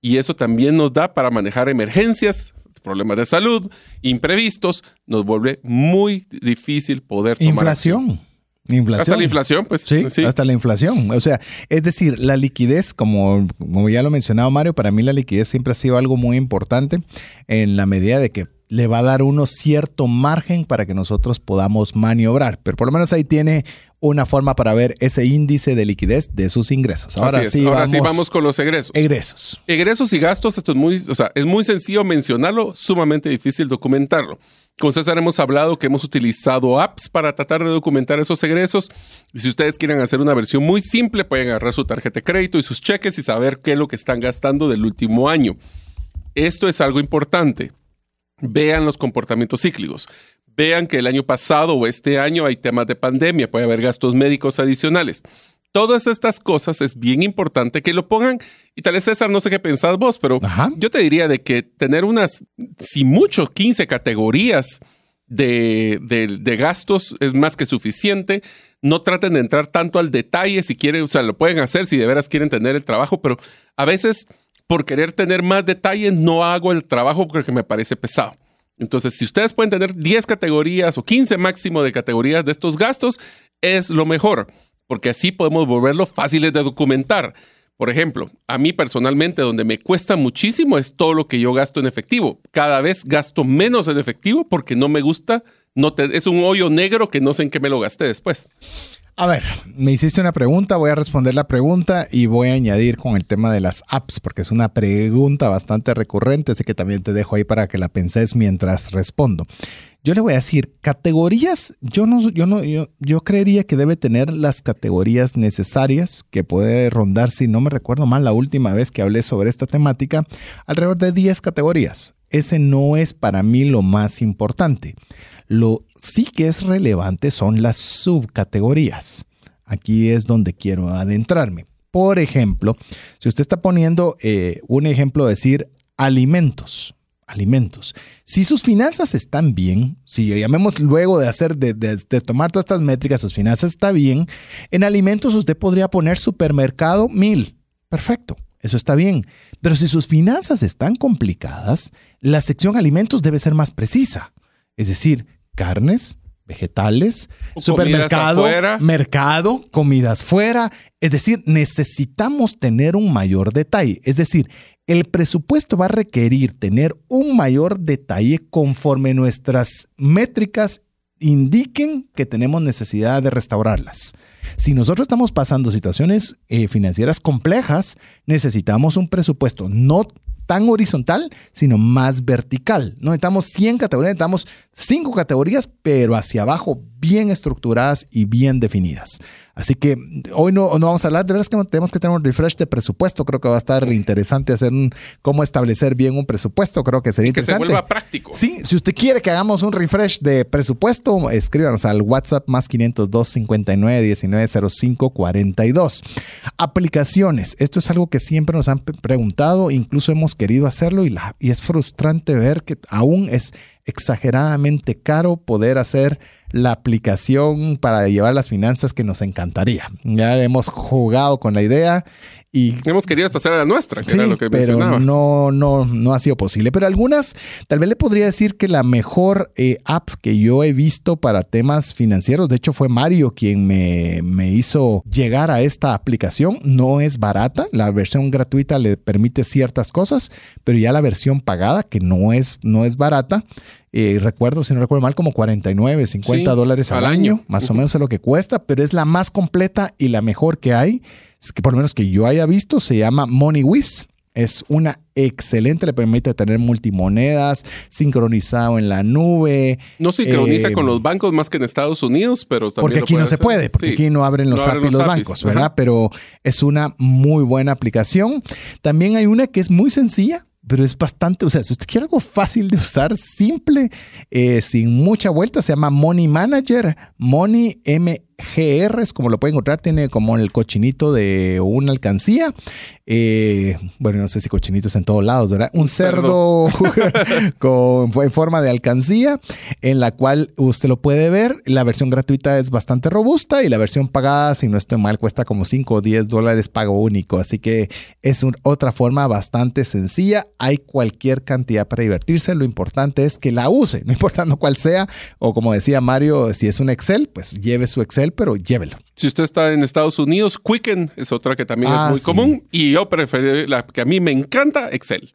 Y eso también nos da para manejar emergencias, problemas de salud, imprevistos, nos vuelve muy difícil poder tomar. Inflación. Inflación. Hasta la inflación, pues. Sí, hasta la inflación. O sea, es decir, la liquidez, como, como ya lo mencionaba Mario, para mí la liquidez siempre ha sido algo muy importante en la medida de que le va a dar uno cierto margen para que nosotros podamos maniobrar. Pero por lo menos ahí tiene una forma para ver ese índice de liquidez de sus ingresos. Ahora, sí, Ahora vamos, sí vamos con los egresos. Egresos. Egresos y gastos, esto es muy, o sea, es muy sencillo mencionarlo, sumamente difícil documentarlo. Con César hemos hablado que hemos utilizado apps para tratar de documentar esos egresos. Y si ustedes quieren hacer una versión muy simple, pueden agarrar su tarjeta de crédito y sus cheques y saber qué es lo que están gastando del último año. Esto es algo importante vean los comportamientos cíclicos. Vean que el año pasado o este año hay temas de pandemia, puede haber gastos médicos adicionales. Todas estas cosas es bien importante que lo pongan. Y tal vez César, no sé qué pensás vos, pero yo te diría de que tener unas, si mucho, 15 categorías de, de, gastos es más que suficiente. No traten de entrar tanto al detalle si quieren, o sea, lo pueden hacer si de veras quieren tener el trabajo, pero a veces por querer tener más detalles, no hago el trabajo porque me parece pesado. Entonces, si ustedes pueden tener 10 categorías o 15 máximo de categorías de estos gastos, es lo mejor, porque así podemos volverlo fáciles de documentar. Por ejemplo, a mí personalmente donde me cuesta muchísimo es todo lo que yo gasto en efectivo. Cada vez gasto menos en efectivo porque no me gusta, no es un hoyo negro que no sé en qué me lo gasté después. A ver, me hiciste una pregunta, voy a responder la pregunta y voy a añadir con el tema de las apps, porque es una pregunta bastante recurrente, así que también te dejo ahí para que la penses mientras respondo. Yo le voy a decir, categorías, yo no, yo no, yo, yo creería que debe tener las categorías necesarias, que puede rondar, si no me recuerdo mal, la última vez que hablé sobre esta temática, alrededor de 10 categorías. Ese no es para mí lo más importante. Lo sí que es relevante son las subcategorías. Aquí es donde quiero adentrarme. Por ejemplo, si usted está poniendo eh, un ejemplo, decir alimentos. Alimentos. Si sus finanzas están bien, si llamemos luego de hacer, de, de tomar todas estas métricas, sus finanzas están bien, en alimentos usted podría poner supermercado mil. Perfecto. Eso está bien. Pero si sus finanzas están complicadas, la sección alimentos debe ser más precisa. Es decir, carnes, vegetales, supermercado, mercado, comidas fuera. Es decir, necesitamos tener un mayor detalle. Es decir, el presupuesto va a requerir tener un mayor detalle conforme nuestras métricas indiquen que tenemos necesidad de restaurarlas. Si nosotros estamos pasando situaciones eh, financieras complejas, necesitamos un presupuesto no tan horizontal, sino más vertical. No necesitamos 100 categorías, necesitamos 5 categorías, pero hacia abajo bien estructuradas y bien definidas. Así que hoy no, no vamos a hablar, de verdad que tenemos que tener un refresh de presupuesto. Creo que va a estar interesante hacer un, cómo establecer bien un presupuesto. Creo que sería interesante. Que se vuelva práctico. Sí, si usted quiere que hagamos un refresh de presupuesto, escríbanos al WhatsApp más 502 59 19 05 42. Aplicaciones. Esto es algo que siempre nos han preguntado, incluso hemos querido hacerlo y, la, y es frustrante ver que aún es exageradamente caro poder hacer la aplicación para llevar las finanzas que nos encantaría. Ya hemos jugado con la idea y hemos querido hasta hacer la nuestra, que era lo que pero No, no, no ha sido posible. Pero algunas, tal vez le podría decir que la mejor eh, app que yo he visto para temas financieros, de hecho fue Mario quien me, me hizo llegar a esta aplicación. No es barata, la versión gratuita le permite ciertas cosas, pero ya la versión pagada, que no es, no es barata, eh, recuerdo, si no recuerdo mal, como 49, 50 dólares al, año, más o menos es lo que cuesta, pero es la más completa y la mejor que hay, que por lo menos que yo haya visto, se llama MoneyWiz. Es una excelente, le permite tener multimonedas, sincronizado en la nube. No sincroniza con eh, los bancos más que en Estados Unidos, pero también Porque aquí no se puede, porque aquí no abren los, no los, bancos, ¿verdad? Pero es una muy buena aplicación. También hay una que es muy sencilla, pero es bastante, o sea, si usted quiere algo fácil de usar, simple, eh, sin mucha vuelta, se llama Money Manager, Money M GR, es como lo pueden encontrar, tiene como el cochinito de una alcancía. Eh, bueno, no sé si cochinitos en todos lados, ¿verdad? Un, cerdo, con, en forma de alcancía, en la cual usted lo puede ver. La versión gratuita es bastante robusta y la versión pagada, si no estoy mal, cuesta como 5 o 10 dólares pago único. Así que es otra forma bastante sencilla. Hay cualquier cantidad para divertirse. Lo importante es que la use, no importando cuál sea. O como decía Mario, si es un Excel, pues lleve su Excel pero llévelo. Si usted está en Estados Unidos, Quicken es otra que también es ah, muy común. Y yo prefiero la que a mí me encanta, Excel.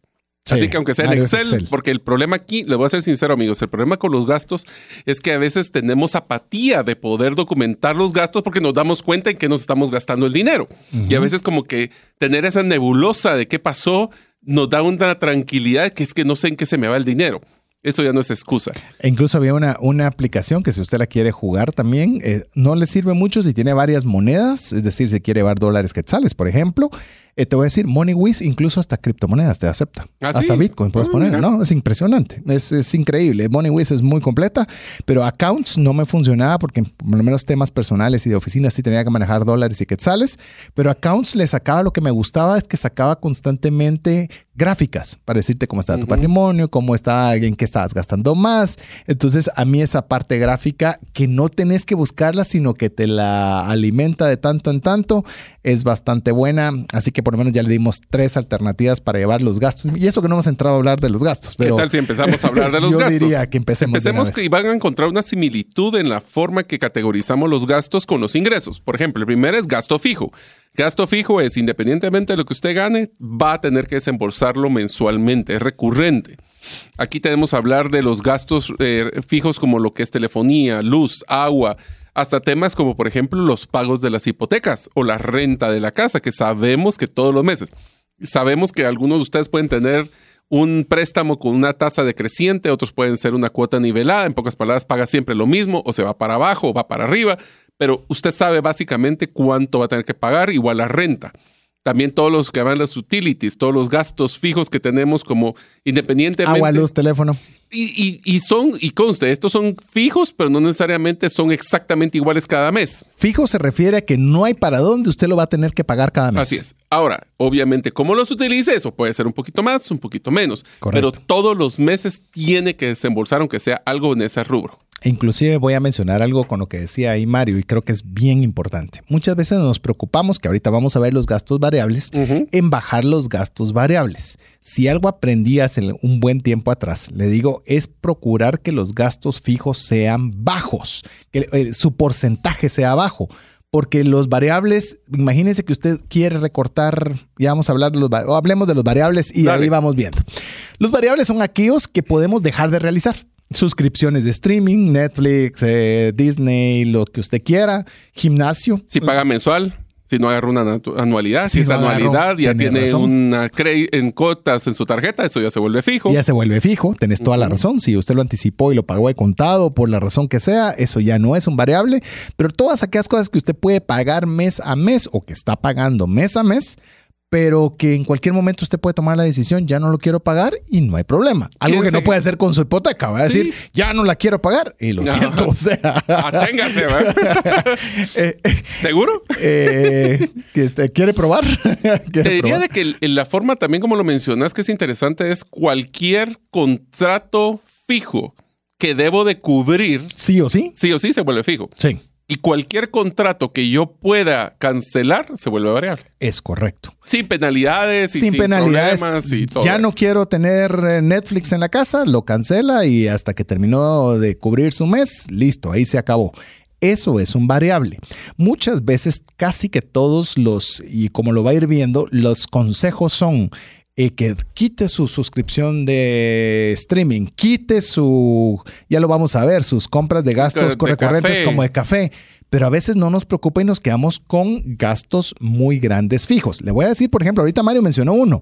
Así que aunque sea en Excel, porque el problema aquí, le voy a ser sincero amigos, el problema con los gastos es que a veces tenemos apatía de poder documentar los gastos porque nos damos cuenta en que nos estamos gastando el dinero. Y a veces como que tener esa nebulosa de qué pasó nos da una tranquilidad que es que no sé en qué se me va el dinero. Eso ya no es excusa. E incluso había una, una aplicación que si usted la quiere jugar también, eh, no le sirve mucho si tiene varias monedas, es decir, si quiere llevar dólares quetzales, por ejemplo, eh, te voy a decir, MoneyWiz incluso hasta criptomonedas te acepta. ¿Ah, hasta Bitcoin puedes ah, poner, ¿no? Es impresionante, es, es increíble. MoneyWiz es muy completa, pero Accounts no me funcionaba porque por lo menos temas personales y de oficina sí tenía que manejar dólares y quetzales, pero Accounts le sacaba lo que me gustaba es que sacaba constantemente gráficas para decirte cómo está tu patrimonio, cómo está, en qué estabas gastando más. Entonces, a mí esa parte gráfica que no tenés que buscarla, sino que te la alimenta de tanto en tanto, es bastante buena. Así que por lo menos ya le dimos tres alternativas para llevar los gastos. Y eso que no hemos entrado a hablar de los gastos. Pero ¿Qué tal si empezamos a hablar de los gastos? Yo diría que empecemos. Empecemos que van a encontrar una similitud en la forma que categorizamos los gastos con los ingresos. Por ejemplo, el primero es gasto fijo. Gasto fijo es, independientemente de lo que usted gane, va a tener que desembolsarlo mensualmente, es recurrente. Aquí tenemos a hablar de los gastos eh, fijos como lo que es telefonía, luz, agua, hasta temas como por ejemplo los pagos de las hipotecas o la renta de la casa, que sabemos que todos los meses. Sabemos que algunos de ustedes pueden tener un préstamo con una tasa decreciente, otros pueden ser una cuota nivelada, en pocas palabras paga siempre lo mismo, o se va para abajo o va para arriba, pero usted sabe básicamente cuánto va a tener que pagar, igual la renta. También todos los que van las utilities, todos los gastos fijos que tenemos como independientemente. Agua, luz, teléfono. Y, y, y, son, y conste, estos son fijos, pero no necesariamente son exactamente iguales cada mes. Fijo se refiere a que no hay para dónde usted lo va a tener que pagar cada mes. Así es. Ahora, obviamente, ¿cómo los utilice? Eso puede ser un poquito más, un poquito menos. Correcto. Pero todos los meses tiene que desembolsar, aunque sea algo en ese rubro. Inclusive voy a mencionar algo con lo que decía ahí Mario y creo que es bien importante. Muchas veces nos preocupamos, que ahorita vamos a ver los gastos variables, en bajar los gastos variables. Si algo aprendí hace un buen tiempo atrás, le digo, es procurar que los gastos fijos sean bajos, que eh, su porcentaje sea bajo. Porque los variables, imagínense que usted quiere recortar, ya vamos a hablar de los, o hablemos de los variables y Dale. ahí vamos viendo. Los variables son aquellos que podemos dejar de realizar. Suscripciones de streaming, Netflix, eh, Disney, lo que usted quiera, gimnasio. Si paga mensual, si no agarra una anualidad, si, Si es no anualidad, ya tiene razón. una en cuotas en su tarjeta, eso ya se vuelve fijo. Ya se vuelve fijo, tenés toda la razón. Si usted lo anticipó y lo pagó de contado por la razón que sea, eso ya no es un variable. Pero todas aquellas cosas que usted puede pagar mes a mes o que está pagando mes a mes, pero que en cualquier momento usted puede tomar la decisión, ya no lo quiero pagar y no hay problema. Algo que no puede hacer con su hipoteca, va a Sí. decir, ya no la quiero pagar y lo No, siento. O sea, Aténgase, ¿verdad? eh, ¿Seguro? eh, que te quiere probar. ¿Quiere Te diría probar? de que la forma también como lo mencionas que es interesante es cualquier contrato fijo que debo de cubrir, Sí o sí. sí o sí se vuelve fijo. Sí, Y cualquier contrato que yo pueda cancelar se vuelve variable. es correcto. Sin penalidades y sin, sin, penalidades. problemas y todo. Ya no quiero tener eh, Netflix en la casa, lo cancela y hasta que terminó de cubrir su mes, listo, ahí se acabó. Eso es un variable. Muchas veces, casi que todos los, y como lo va a ir viendo, los consejos son eh, que quite su suscripción de streaming, quite su, ya lo vamos a ver, sus compras de gastos De recurrentes café. como de café. Pero a veces no nos preocupa y nos quedamos con gastos muy grandes fijos. Le voy a decir, por ejemplo, ahorita Mario mencionó uno.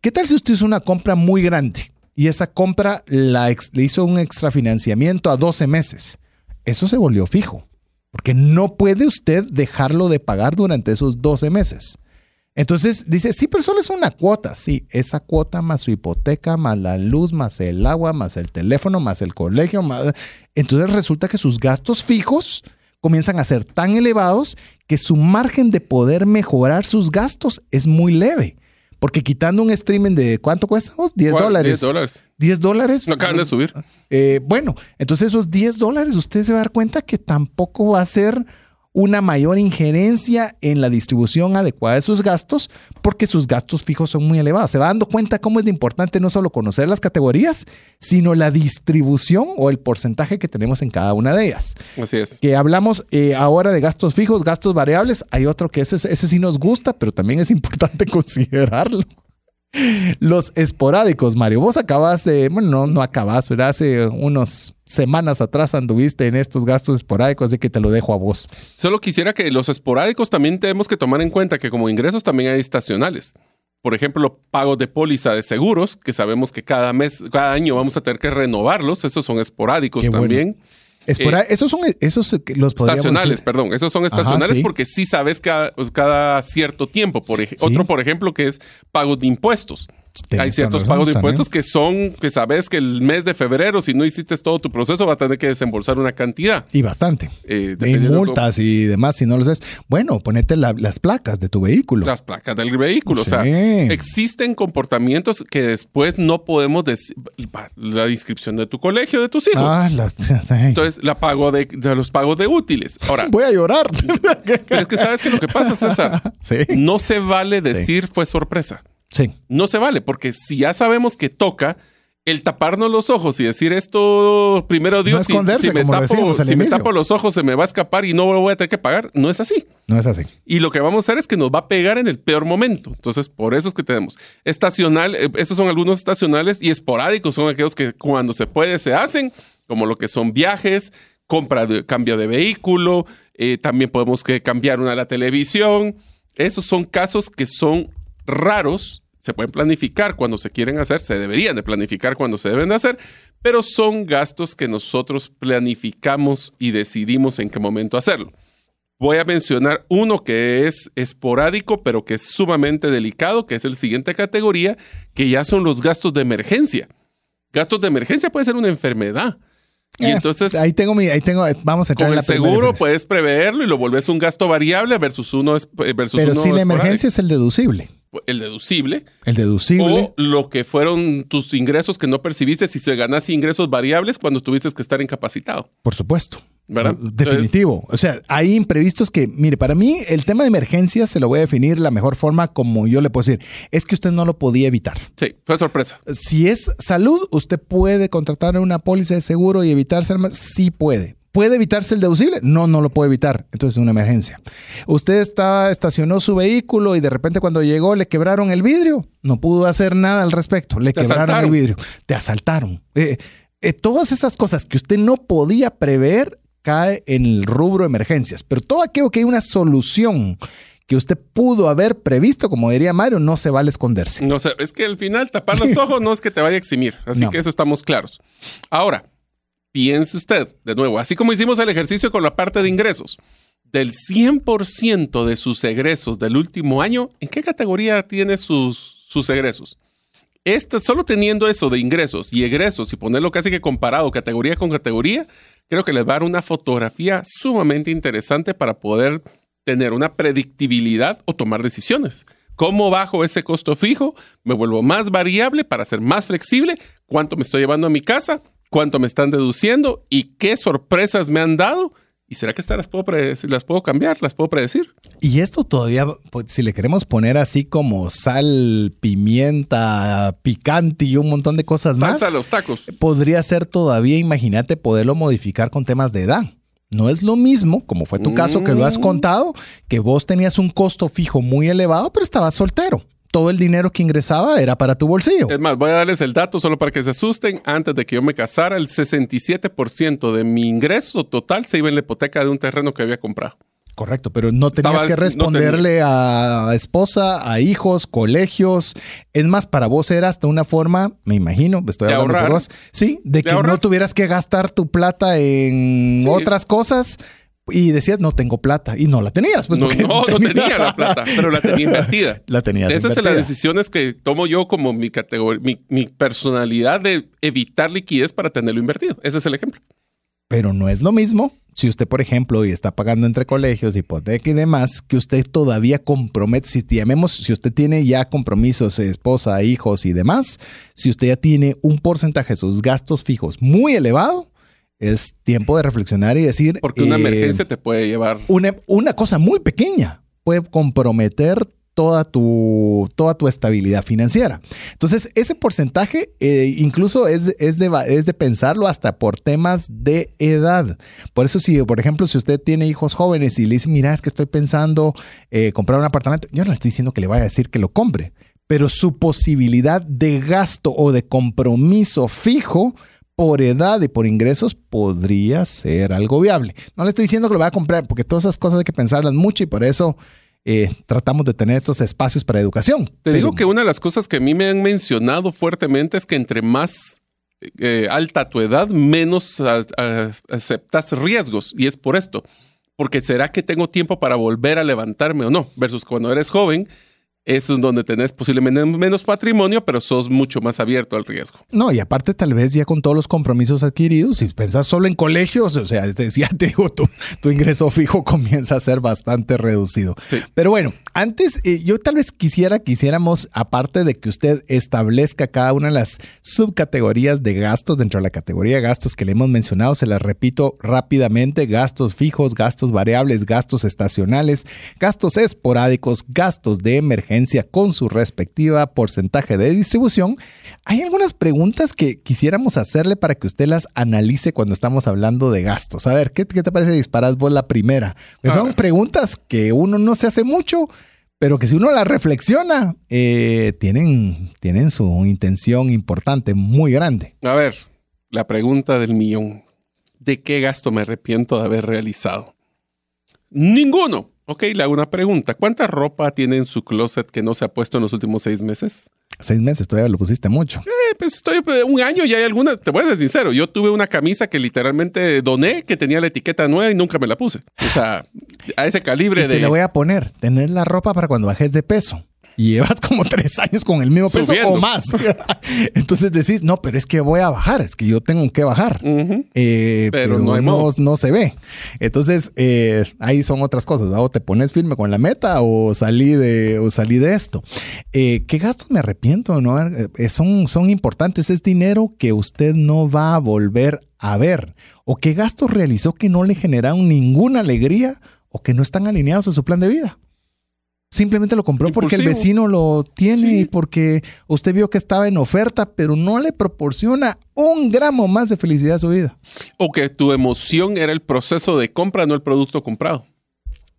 ¿Qué tal si usted hizo una compra muy grande y esa compra la ex- le hizo un extrafinanciamiento a 12 meses? Eso se volvió fijo, porque no puede usted dejarlo de pagar durante esos 12 meses. Entonces dice, sí, pero solo es una cuota. Sí, esa cuota más su hipoteca, más la luz, más el agua, más el teléfono, más el colegio. Más... Entonces resulta que sus gastos fijos comienzan a ser tan elevados que su margen de poder mejorar sus gastos es muy leve. Porque quitando un streaming de ¿cuánto cuesta? vos? 10 ¿Cuál? dólares. 10 dólares. 10 dólares. No acaban de subir. Eh, bueno, entonces esos 10 dólares usted se va a dar cuenta que tampoco va a ser una mayor injerencia en la distribución adecuada de sus gastos porque sus gastos fijos son muy elevados. Se va dando cuenta cómo es de importante no solo conocer las categorías, sino la distribución o el porcentaje que tenemos en cada una de ellas. Así es. Que hablamos eh, ahora de gastos fijos, gastos variables. Hay otro que ese, ese sí nos gusta, pero también es importante considerarlo. Los esporádicos, Mario. Vos acabas de, bueno, no, no. Hace unas semanas atrás anduviste en estos gastos esporádicos, así que te lo dejo a vos. Solo quisiera que los esporádicos también tenemos que tomar en cuenta que como ingresos también hay estacionales. Por ejemplo, pagos de póliza de seguros, que sabemos que cada mes, cada año vamos a tener que renovarlos. Esos son esporádicos Qué bueno. Espora- esos son, esos eh, los Estacionales, decir- perdón. Esos son estacionales sí. porque sí sabes cada, cada cierto tiempo. Por ej- Sí. Otro, por ejemplo, que es pagos de impuestos. Hay ciertos pagos de también. impuestos que son, que sabes que el mes de febrero, si no hiciste todo tu proceso, va a tener que desembolsar una cantidad. Y bastante. Eh, Y multas y demás, si no lo sabes. Bueno, ponete la- las placas de tu vehículo. las placas del vehículo. O sea, existen comportamientos que después no podemos decir. La inscripción de tu colegio, de tus hijos. Ah, la-. Entonces, la pago de, de los pagos de útiles. Ahora, Voy a llorar. pero es que sabes que lo que pasa, César, sí. no se vale decir fue sorpresa. Sí. No se vale, porque si ya sabemos que toca, el taparnos los ojos y decir esto primero Dios, si- esconderse, si, me, tapo, si me tapo los ojos se me va a escapar y no lo voy a tener que pagar, no es así. No es así. Y lo que vamos a hacer es que nos va a pegar en el peor momento. Entonces, por eso es que tenemos estacional, eh, esos son algunos estacionales y esporádicos son aquellos que cuando se puede se hacen, como lo que son viajes, compra de cambio de vehículo, eh, también podemos que cambiar una la televisión. Esos son casos que son raros, se pueden planificar cuando se quieren hacer, se deberían de planificar cuando se deben de hacer, pero son gastos que nosotros planificamos y decidimos en qué momento hacerlo. Voy a mencionar uno que es esporádico, pero que es sumamente delicado, que es el siguiente categoría, que ya son los gastos de emergencia. Gastos de emergencia puede ser una enfermedad. Y Eh, entonces, ahí tengo mi, ahí tengo, vamos a entrar con en la el seguro puedes preverlo y lo volvés un gasto variable versus uno es- versus Pero uno si la esporádico. emergencia es el deducible. El deducible El deducible. o lo que fueron tus ingresos que no percibiste si se ganas ingresos variables cuando tuviste que estar incapacitado. Por supuesto. ¿Verdad? Definitivo. o sea, hay imprevistos que, mire, para mí el tema de emergencia se lo voy a definir la mejor forma como yo le puedo decir. Es que usted no lo podía evitar. Sí, fue sorpresa. Si es salud, usted puede contratar una póliza de seguro y evitarse. Sí puede. ¿Puede evitarse el deducible? No, no lo puede evitar. Entonces es una emergencia. Usted estaba, estacionó su vehículo y de repente cuando llegó le quebraron el vidrio. No pudo hacer nada al respecto. Le quebraron asaltaron. el vidrio. Te asaltaron. Eh, eh, todas esas cosas que usted no podía prever cae en el rubro emergencias. Pero todo aquello que hay una solución que usted pudo haber previsto, como diría Mario, no se vale esconderse. No sé, es que al final tapar los ojos no es que te vaya a eximir. Así No. que eso estamos claros. Ahora, piense usted, de nuevo, así como hicimos el ejercicio con la parte de ingresos, del 100% de sus egresos del último año, ¿en qué categoría tiene sus, sus egresos? Este, solo teniendo eso de ingresos y egresos y ponerlo casi que comparado categoría con categoría, creo que les va a dar una fotografía sumamente interesante para poder tener una predictibilidad o tomar decisiones. ¿Cómo bajo ese costo fijo? ¿Me vuelvo más variable para ser más flexible? ¿Cuánto me estoy llevando a mi casa? ¿Cuánto me están deduciendo? ¿Y qué sorpresas me han dado? ¿Y será que estas las puedo, predecir, las puedo cambiar? ¿Las puedo predecir? Y esto todavía, pues, si le queremos poner así como sal, pimienta, picante y un montón de cosas más, Salsa los tacos. podría ser todavía, imagínate, poderlo modificar con temas de edad. No es lo mismo, como fue tu caso que lo has Mm. contado, que vos tenías un costo fijo muy elevado, pero estabas soltero. Todo el dinero que ingresaba era para tu bolsillo. Es más, voy a darles el dato solo para que se asusten. Antes de que yo me casara, el 67% de mi ingreso total se iba en la hipoteca de un terreno que había comprado. Correcto, pero no tenías que no responderle a esposa, a hijos, colegios. Es más, para vos era hasta una forma, me imagino, estoy De hablando por ahorrar. vos, sí, de, De que ahorrar. no tuvieras que gastar tu plata en Sí. otras cosas y decías, no tengo plata. Y no la tenías. Pues, no, no, no tenía la plata, pero la tenía invertida. La tenías Esas son las decisiones que tomo yo como mi categoría, mi, mi personalidad de evitar liquidez para tenerlo invertido. Ese es el ejemplo. Pero no es lo mismo si usted, por ejemplo, y está pagando entre colegios, hipoteca y demás, que usted todavía compromete, si llamemos, si usted tiene ya compromisos, esposa, hijos y demás, si usted ya tiene un porcentaje de sus gastos fijos muy elevado, es tiempo de reflexionar y decir... Porque una eh, emergencia te puede llevar. una, una cosa muy pequeña puede comprometer toda tu, toda tu estabilidad financiera. Entonces, ese porcentaje eh, incluso es, de- es, de, es de pensarlo hasta por temas de edad. Por eso, si, por ejemplo, si usted tiene hijos jóvenes y le dice, mira, es que estoy pensando eh, comprar un apartamento, yo no le estoy diciendo que le vaya a decir que lo compre, pero su posibilidad de gasto o de compromiso fijo por edad y por ingresos podría ser algo viable. No le estoy diciendo que lo vaya a comprar, porque todas esas cosas hay que pensarlas mucho y por eso eh, tratamos de tener estos espacios para educación. Te Pero- digo que una de las cosas que a mí me han mencionado fuertemente es que entre más eh, alta tu edad, menos a- a- aceptas riesgos. Y es por esto. Porque será que tengo tiempo para volver a levantarme o no. Versus cuando eres joven, eso es donde tenés posiblemente menos patrimonio, pero sos mucho más abierto al riesgo. No, y aparte tal vez ya con todos los compromisos adquiridos, si pensás solo en colegios, o sea, ya te digo, tu, tu ingreso fijo comienza a ser bastante reducido. Sí. Pero bueno, antes eh, yo tal vez quisiera, quisiéramos, aparte de que usted establezca cada una de las subcategorías de gastos dentro de la categoría de gastos que le hemos mencionado, se las repito rápidamente, gastos fijos, gastos variables, gastos estacionales, gastos esporádicos, gastos de emergencia con su respectiva porcentaje de distribución. Hay algunas preguntas que quisiéramos hacerle para que usted las analice cuando estamos hablando de gastos. A ver, ¿qué, qué te parece disparas vos la primera? Que A son ver. preguntas que uno no se hace mucho, pero que si uno las reflexiona, eh, tienen, tienen su intención importante, muy grande. A ver, la pregunta del millón. ¿De qué gasto me arrepiento de haber realizado? Ninguno. Ok, le hago una pregunta. ¿Cuánta ropa tiene en su closet que no se ha puesto en los últimos seis meses? Seis meses, todavía lo pusiste mucho. Eh, pues estoy pues, un año y hay algunas, te voy a ser sincero, yo tuve una camisa que literalmente doné, que tenía la etiqueta nueva y nunca me la puse. O sea, a ese calibre Y de... te le voy a poner, tener la ropa para cuando bajes de peso. Y llevas como tres años con el mismo peso Subiendo. o más. Entonces decís, no, pero es que voy a bajar, es que yo tengo que bajar. Eh, Pero pero, no hay no, modo. no se ve. Entonces, eh, ahí son otras cosas. O te pones firme con la meta o salí de, o salí de esto. Eh, ¿Qué gastos me arrepiento? No? Eh, son, son importantes. Es dinero que usted no va a volver a ver. ¿O qué gastos realizó que no le generaron ninguna alegría o que no están alineados a su plan de vida? Simplemente lo compró porque el vecino lo tiene Sí. y porque usted vio que estaba en oferta, pero no le proporciona un gramo más de felicidad a su vida. O que tu emoción era el proceso de compra, no el producto comprado.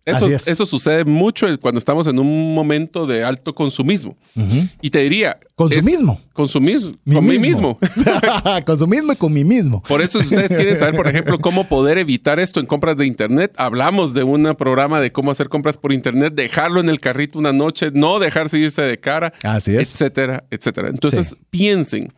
Eso, Así es. eso sucede mucho cuando estamos en un momento de alto consumismo. Y te diría... Consumismo. es- Consumismo. Mi con mí mismo. Consumismo y con mí mismo. Por eso, si ustedes quieren saber, por ejemplo, cómo poder evitar esto en compras de Internet, hablamos de un programa de cómo hacer compras por Internet, dejarlo en el carrito una noche, no dejarse irse de cara, Así es. etcétera, etcétera. Entonces, Sí. piensen,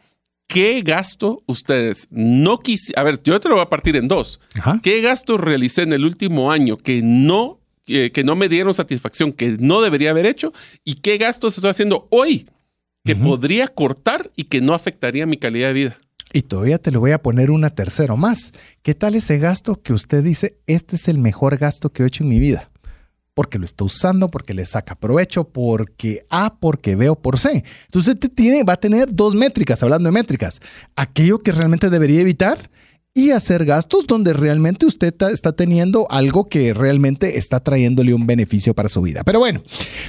¿qué gasto ustedes no quisieron? A ver, yo te lo voy a partir en dos. Ajá. ¿Qué gastos realicé en el último año que no, que, que no me dieron satisfacción, que no debería haber hecho? ¿Y qué gastos estoy haciendo hoy que podría cortar y que no afectaría mi calidad de vida? Y todavía te le voy a poner una tercera más. ¿Qué tal ese gasto que usted dice, este es el mejor gasto que he hecho en mi vida? Porque lo está usando, porque le saca provecho, porque A, porque B o por C. Entonces te tiene, va a tener dos métricas, hablando de métricas. Aquello que realmente debería evitar y hacer gastos donde realmente usted está teniendo algo que realmente está trayéndole un beneficio para su vida. Pero bueno,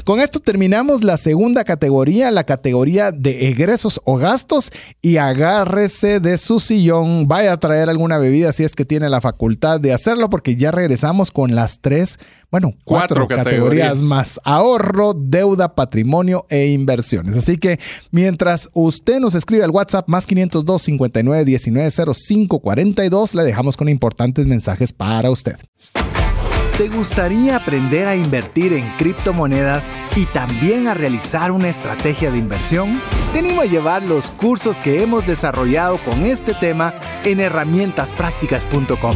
con esto terminamos la segunda categoría, la categoría de egresos o gastos y agárrese de su sillón, vaya a traer alguna bebida si es que tiene la facultad de hacerlo porque ya regresamos con las tres, bueno, cuatro, Cuatro categorías categorías. más ahorro, deuda, patrimonio e inversiones. Así que mientras usted nos escribe al WhatsApp más 502 59 19 05 42, le dejamos con importantes mensajes para usted. ¿Te gustaría aprender a invertir en criptomonedas y también a realizar una estrategia de inversión? Te animo a llevar los cursos que hemos desarrollado con este tema en herramientasprácticas.com.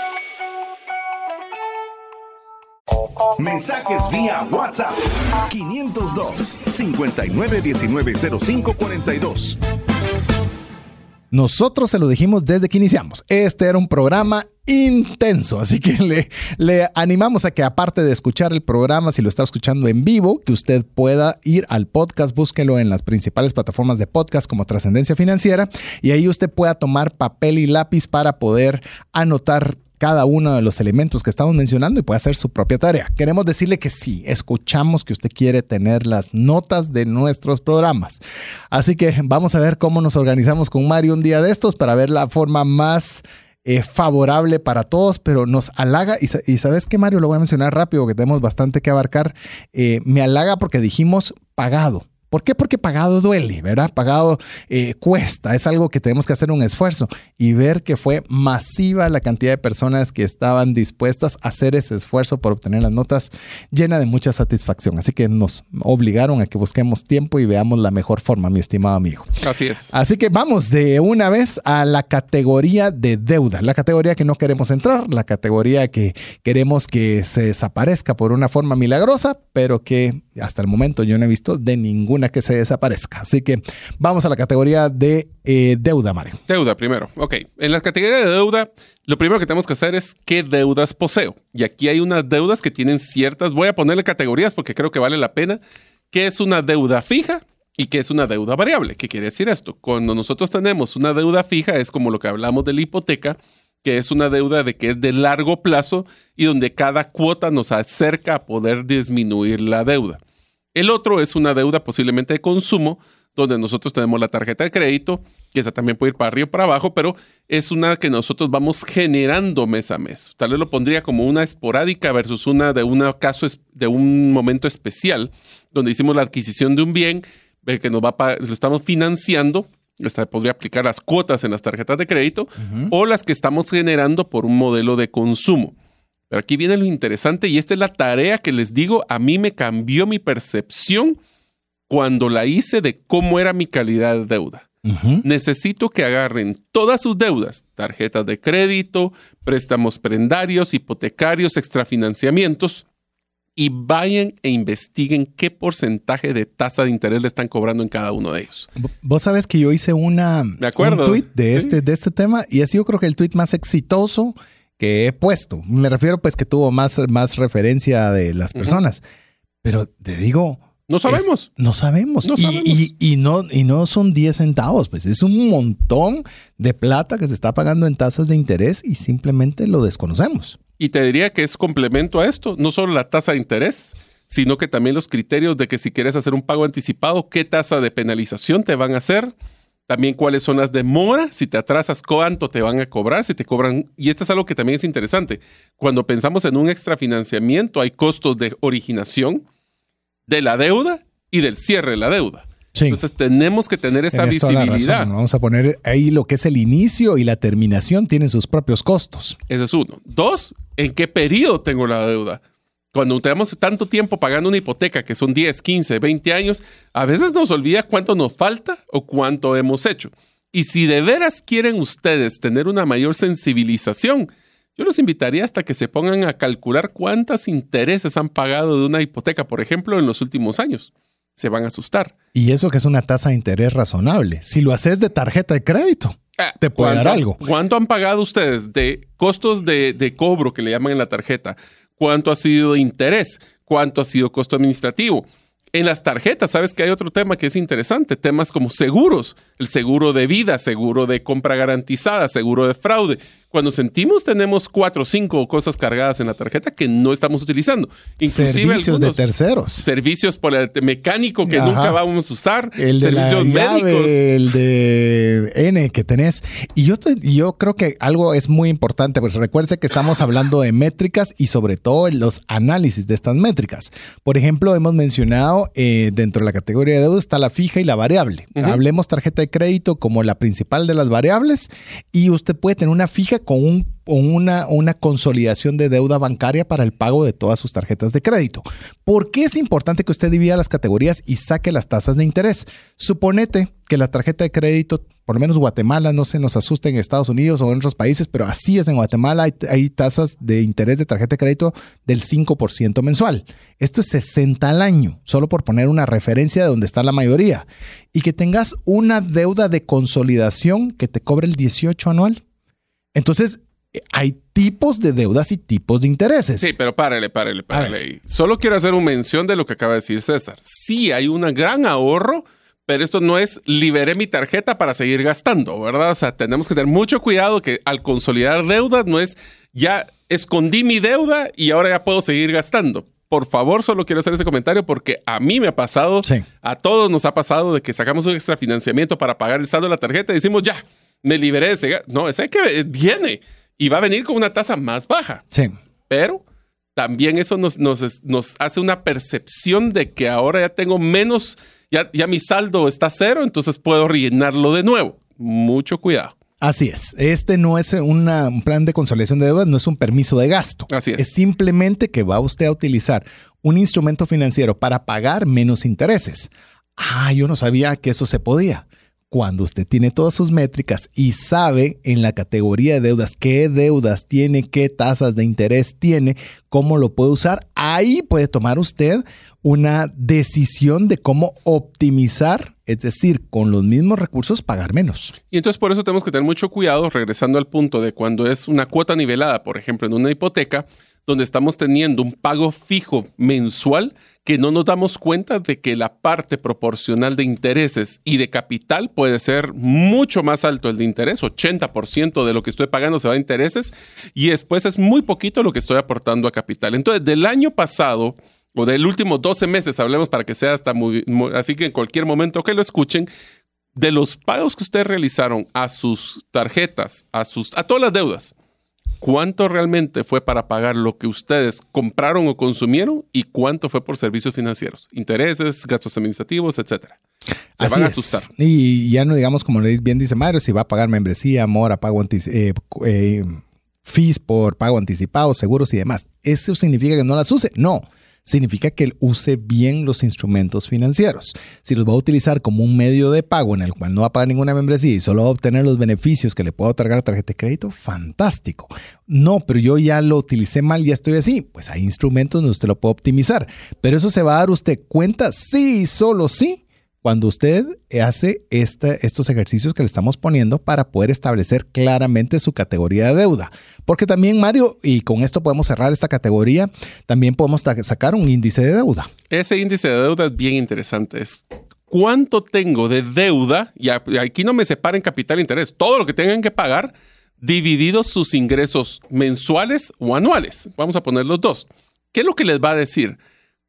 Mensajes vía WhatsApp 502 5919 0542. Nosotros se lo dijimos desde que iniciamos. Este era un programa intenso, así que le, le, animamos a que aparte de escuchar el programa, si lo está escuchando en vivo, que usted pueda ir al podcast, búsquelo en las principales plataformas de podcast como Trascendencia Financiera y ahí usted pueda tomar papel y lápiz para poder anotar cada uno de los elementos que estamos mencionando y puede hacer su propia tarea. Queremos decirle que sí, escuchamos que usted quiere tener las notas de nuestros programas. Así que vamos a ver cómo nos organizamos con Mario un día de estos para ver la forma más eh, favorable para todos, pero nos halaga. Y, sabes que Mario, lo voy a mencionar rápido, que tenemos bastante que abarcar. Eh, me halaga porque dijimos pagado. ¿Por qué? Porque pagado duele, ¿verdad? Pagado eh, cuesta, es algo que tenemos que hacer un esfuerzo y ver que fue masiva la cantidad de personas que estaban dispuestas a hacer ese esfuerzo por obtener las notas llena de mucha satisfacción. Así que nos obligaron a que busquemos tiempo y veamos la mejor forma, mi estimado amigo. Así es. Así que vamos de una vez a la categoría de deuda, la categoría que no queremos entrar, la categoría que queremos que se desaparezca por una forma milagrosa, pero que hasta el momento yo no he visto de ninguna que se desaparezca. Así que vamos a la categoría de eh, deuda, Mario. Deuda primero. Ok. En la categoría de deuda, lo primero que tenemos que hacer es qué deudas poseo. Y aquí hay unas deudas que tienen ciertas, voy a ponerle categorías porque creo que vale la pena, que es una deuda fija y que es una deuda variable. ¿Qué quiere decir esto? Cuando nosotros tenemos una deuda fija, es como lo que hablamos de la hipoteca, que es una deuda de que es de largo plazo y donde cada cuota nos acerca a poder disminuir la deuda. El otro es una deuda posiblemente de consumo, donde nosotros tenemos la tarjeta de crédito, que esa también puede ir para arriba o para abajo, pero es una que nosotros vamos generando mes a mes. Tal vez lo pondría como una esporádica versus una de un caso de un momento especial, donde hicimos la adquisición de un bien que nos va lo estamos financiando. Esta podría aplicar las cuotas en las tarjetas de crédito o las que estamos generando por un modelo de consumo. Pero aquí viene lo interesante y esta es la tarea que les digo, a mí me cambió mi percepción cuando la hice de cómo era mi calidad de deuda. Necesito que agarren todas sus deudas, tarjetas de crédito, préstamos prendarios, hipotecarios, extrafinanciamientos, y vayan e investiguen qué porcentaje de tasa de interés le están cobrando en cada uno de ellos. Vos sabes que yo hice una, un tweet de este, de este tema y ha sido creo que el tweet más exitoso que he puesto. Me refiero pues que tuvo más, más referencia de las personas. Pero te digo, no sabemos. no sabemos. y, no, y no son 10 centavos, pues es un montón de plata que se está pagando en tasas de interés y simplemente lo desconocemos. Y te diría que es complemento a esto, no solo la tasa de interés, sino que también los criterios de que si quieres hacer un pago anticipado, qué tasa de penalización te van a hacer, también cuáles son las demoras, si te atrasas, cuánto te van a cobrar, si te cobran. Y esto es algo que también es interesante. Cuando pensamos en un extrafinanciamiento, hay costos de originación, de la deuda y del cierre de la deuda. Entonces tenemos que tener esa visibilidad. Vamos a poner ahí lo que es el inicio y la terminación tienen sus propios costos. Ese es uno. Dos, ¿en qué periodo tengo la deuda? Cuando tenemos tanto tiempo pagando una hipoteca, que son 10, 15, 20 años, a veces nos olvida cuánto nos falta o cuánto hemos hecho. Y si de veras quieren ustedes tener una mayor sensibilización, yo los invitaría hasta que se pongan a calcular cuántos intereses han pagado de una hipoteca, por ejemplo, en los últimos años. Se van a asustar. Y eso que es una tasa de interés razonable. Si lo haces de tarjeta de crédito, ah, te puede dar algo. ¿Cuánto han pagado ustedes de costos de, de cobro que le llaman en la tarjeta? ¿Cuánto ha sido de interés? ¿Cuánto ha sido costo administrativo? En las tarjetas, sabes que hay otro tema que es interesante, temas como seguros, el seguro de vida, seguro de compra garantizada, seguro de fraude cuando sentimos tenemos cuatro o cinco cosas cargadas en la tarjeta que no estamos utilizando. Inclusive servicios de terceros. Servicios por el mecánico que nunca vamos a usar. El servicios de médicos. el de N que tenés. Y yo, yo creo que algo es muy importante, pues recuerde que estamos hablando de métricas y sobre todo los análisis de estas métricas. Por ejemplo, hemos mencionado eh, dentro de la categoría de deuda está la fija y la variable. Hablemos tarjeta de crédito como la principal de las variables y usted puede tener una fija con, una, consolidación de deuda bancaria para el pago de todas sus tarjetas de crédito. ¿Por qué es importante que usted divida las categorías y saque las tasas de interés? Suponete que la tarjeta de crédito, por lo menos Guatemala, no se nos asuste en Estados Unidos o en otros países, pero así es en Guatemala, hay, hay tasas de interés de tarjeta de crédito del 5% mensual. Esto es 60 al año, solo por poner una referencia de donde está la mayoría. Y que tengas una deuda de consolidación que te cobre el 18 anual. Entonces, hay tipos de deudas y tipos de intereses. Sí, pero párale, párale, párale. Solo quiero hacer una mención de lo que acaba de decir César. Sí, hay un gran ahorro, pero esto no es liberé mi tarjeta para seguir gastando, ¿verdad? O sea, tenemos que tener mucho cuidado que al consolidar deudas no es ya escondí mi deuda y ahora ya puedo seguir gastando. Por favor, solo quiero hacer ese comentario porque a mí me ha pasado, a todos nos ha pasado de que sacamos un extra financiamiento para pagar el saldo de la tarjeta y decimos ya, me liberé de ese No, ese que viene y va a venir con una tasa más baja. Sí. Pero también eso nos, nos, nos hace una percepción de que ahora ya tengo menos, ya, ya mi saldo está cero, entonces puedo rellenarlo de nuevo. Mucho cuidado. Así es. Este no es un plan de consolidación de deudas, no es un permiso de gasto. Así es. Es simplemente que va usted a utilizar un instrumento financiero para pagar menos intereses. Ah, yo no sabía que eso se podía cuando usted tiene todas sus métricas y sabe en la categoría de deudas qué deudas tiene, qué tasas de interés tiene, cómo lo puede usar, ahí puede tomar usted una decisión de cómo optimizar, es decir, con los mismos recursos pagar menos. Y entonces por eso tenemos que tener mucho cuidado, regresando al punto de cuando es una cuota nivelada, por ejemplo, en una hipoteca, donde estamos teniendo un pago fijo mensual que no nos damos cuenta de que la parte proporcional de intereses y de capital puede ser mucho más alto el de interés, 80% de lo que estoy pagando se va a intereses y después es muy poquito lo que estoy aportando a capital. Entonces, del año pasado o del último 12 meses, hablemos para que sea hasta muy, muy- así que en cualquier momento que lo escuchen, de los pagos que ustedes realizaron a sus tarjetas, a sus a todas las deudas, ¿cuánto realmente fue para pagar lo que ustedes compraron o consumieron y cuánto fue por servicios financieros, intereses, gastos administrativos, etcétera? Se Así van a es. asustar. Y ya no digamos, como le bien dice Mario, si va a pagar membresía, mora, pago eh, eh, fees por pago anticipado, seguros y demás. ¿Eso significa que no las use? No. Significa que él use bien los instrumentos financieros. Si los va a utilizar como un medio de pago en el cual no va a pagar ninguna membresía y solo va a obtener los beneficios que le puedo otorgar la tarjeta de crédito, fantástico. No, pero yo ya lo utilicé mal, ya estoy así. Pues hay instrumentos donde usted lo puede optimizar. Pero eso se va a dar usted cuenta sí, solo sí, cuando usted hace estos ejercicios que le estamos poniendo para poder establecer claramente su categoría de deuda. Porque también, Mario, y con esto podemos cerrar esta categoría, también podemos sacar un índice de deuda. Ese índice de deuda es bien interesante. Es cuánto tengo de deuda, y aquí no me separen capital e interés, todo lo que tengan que pagar, divididos sus ingresos mensuales o anuales. Vamos a poner los dos. ¿Qué es lo que les va a decir?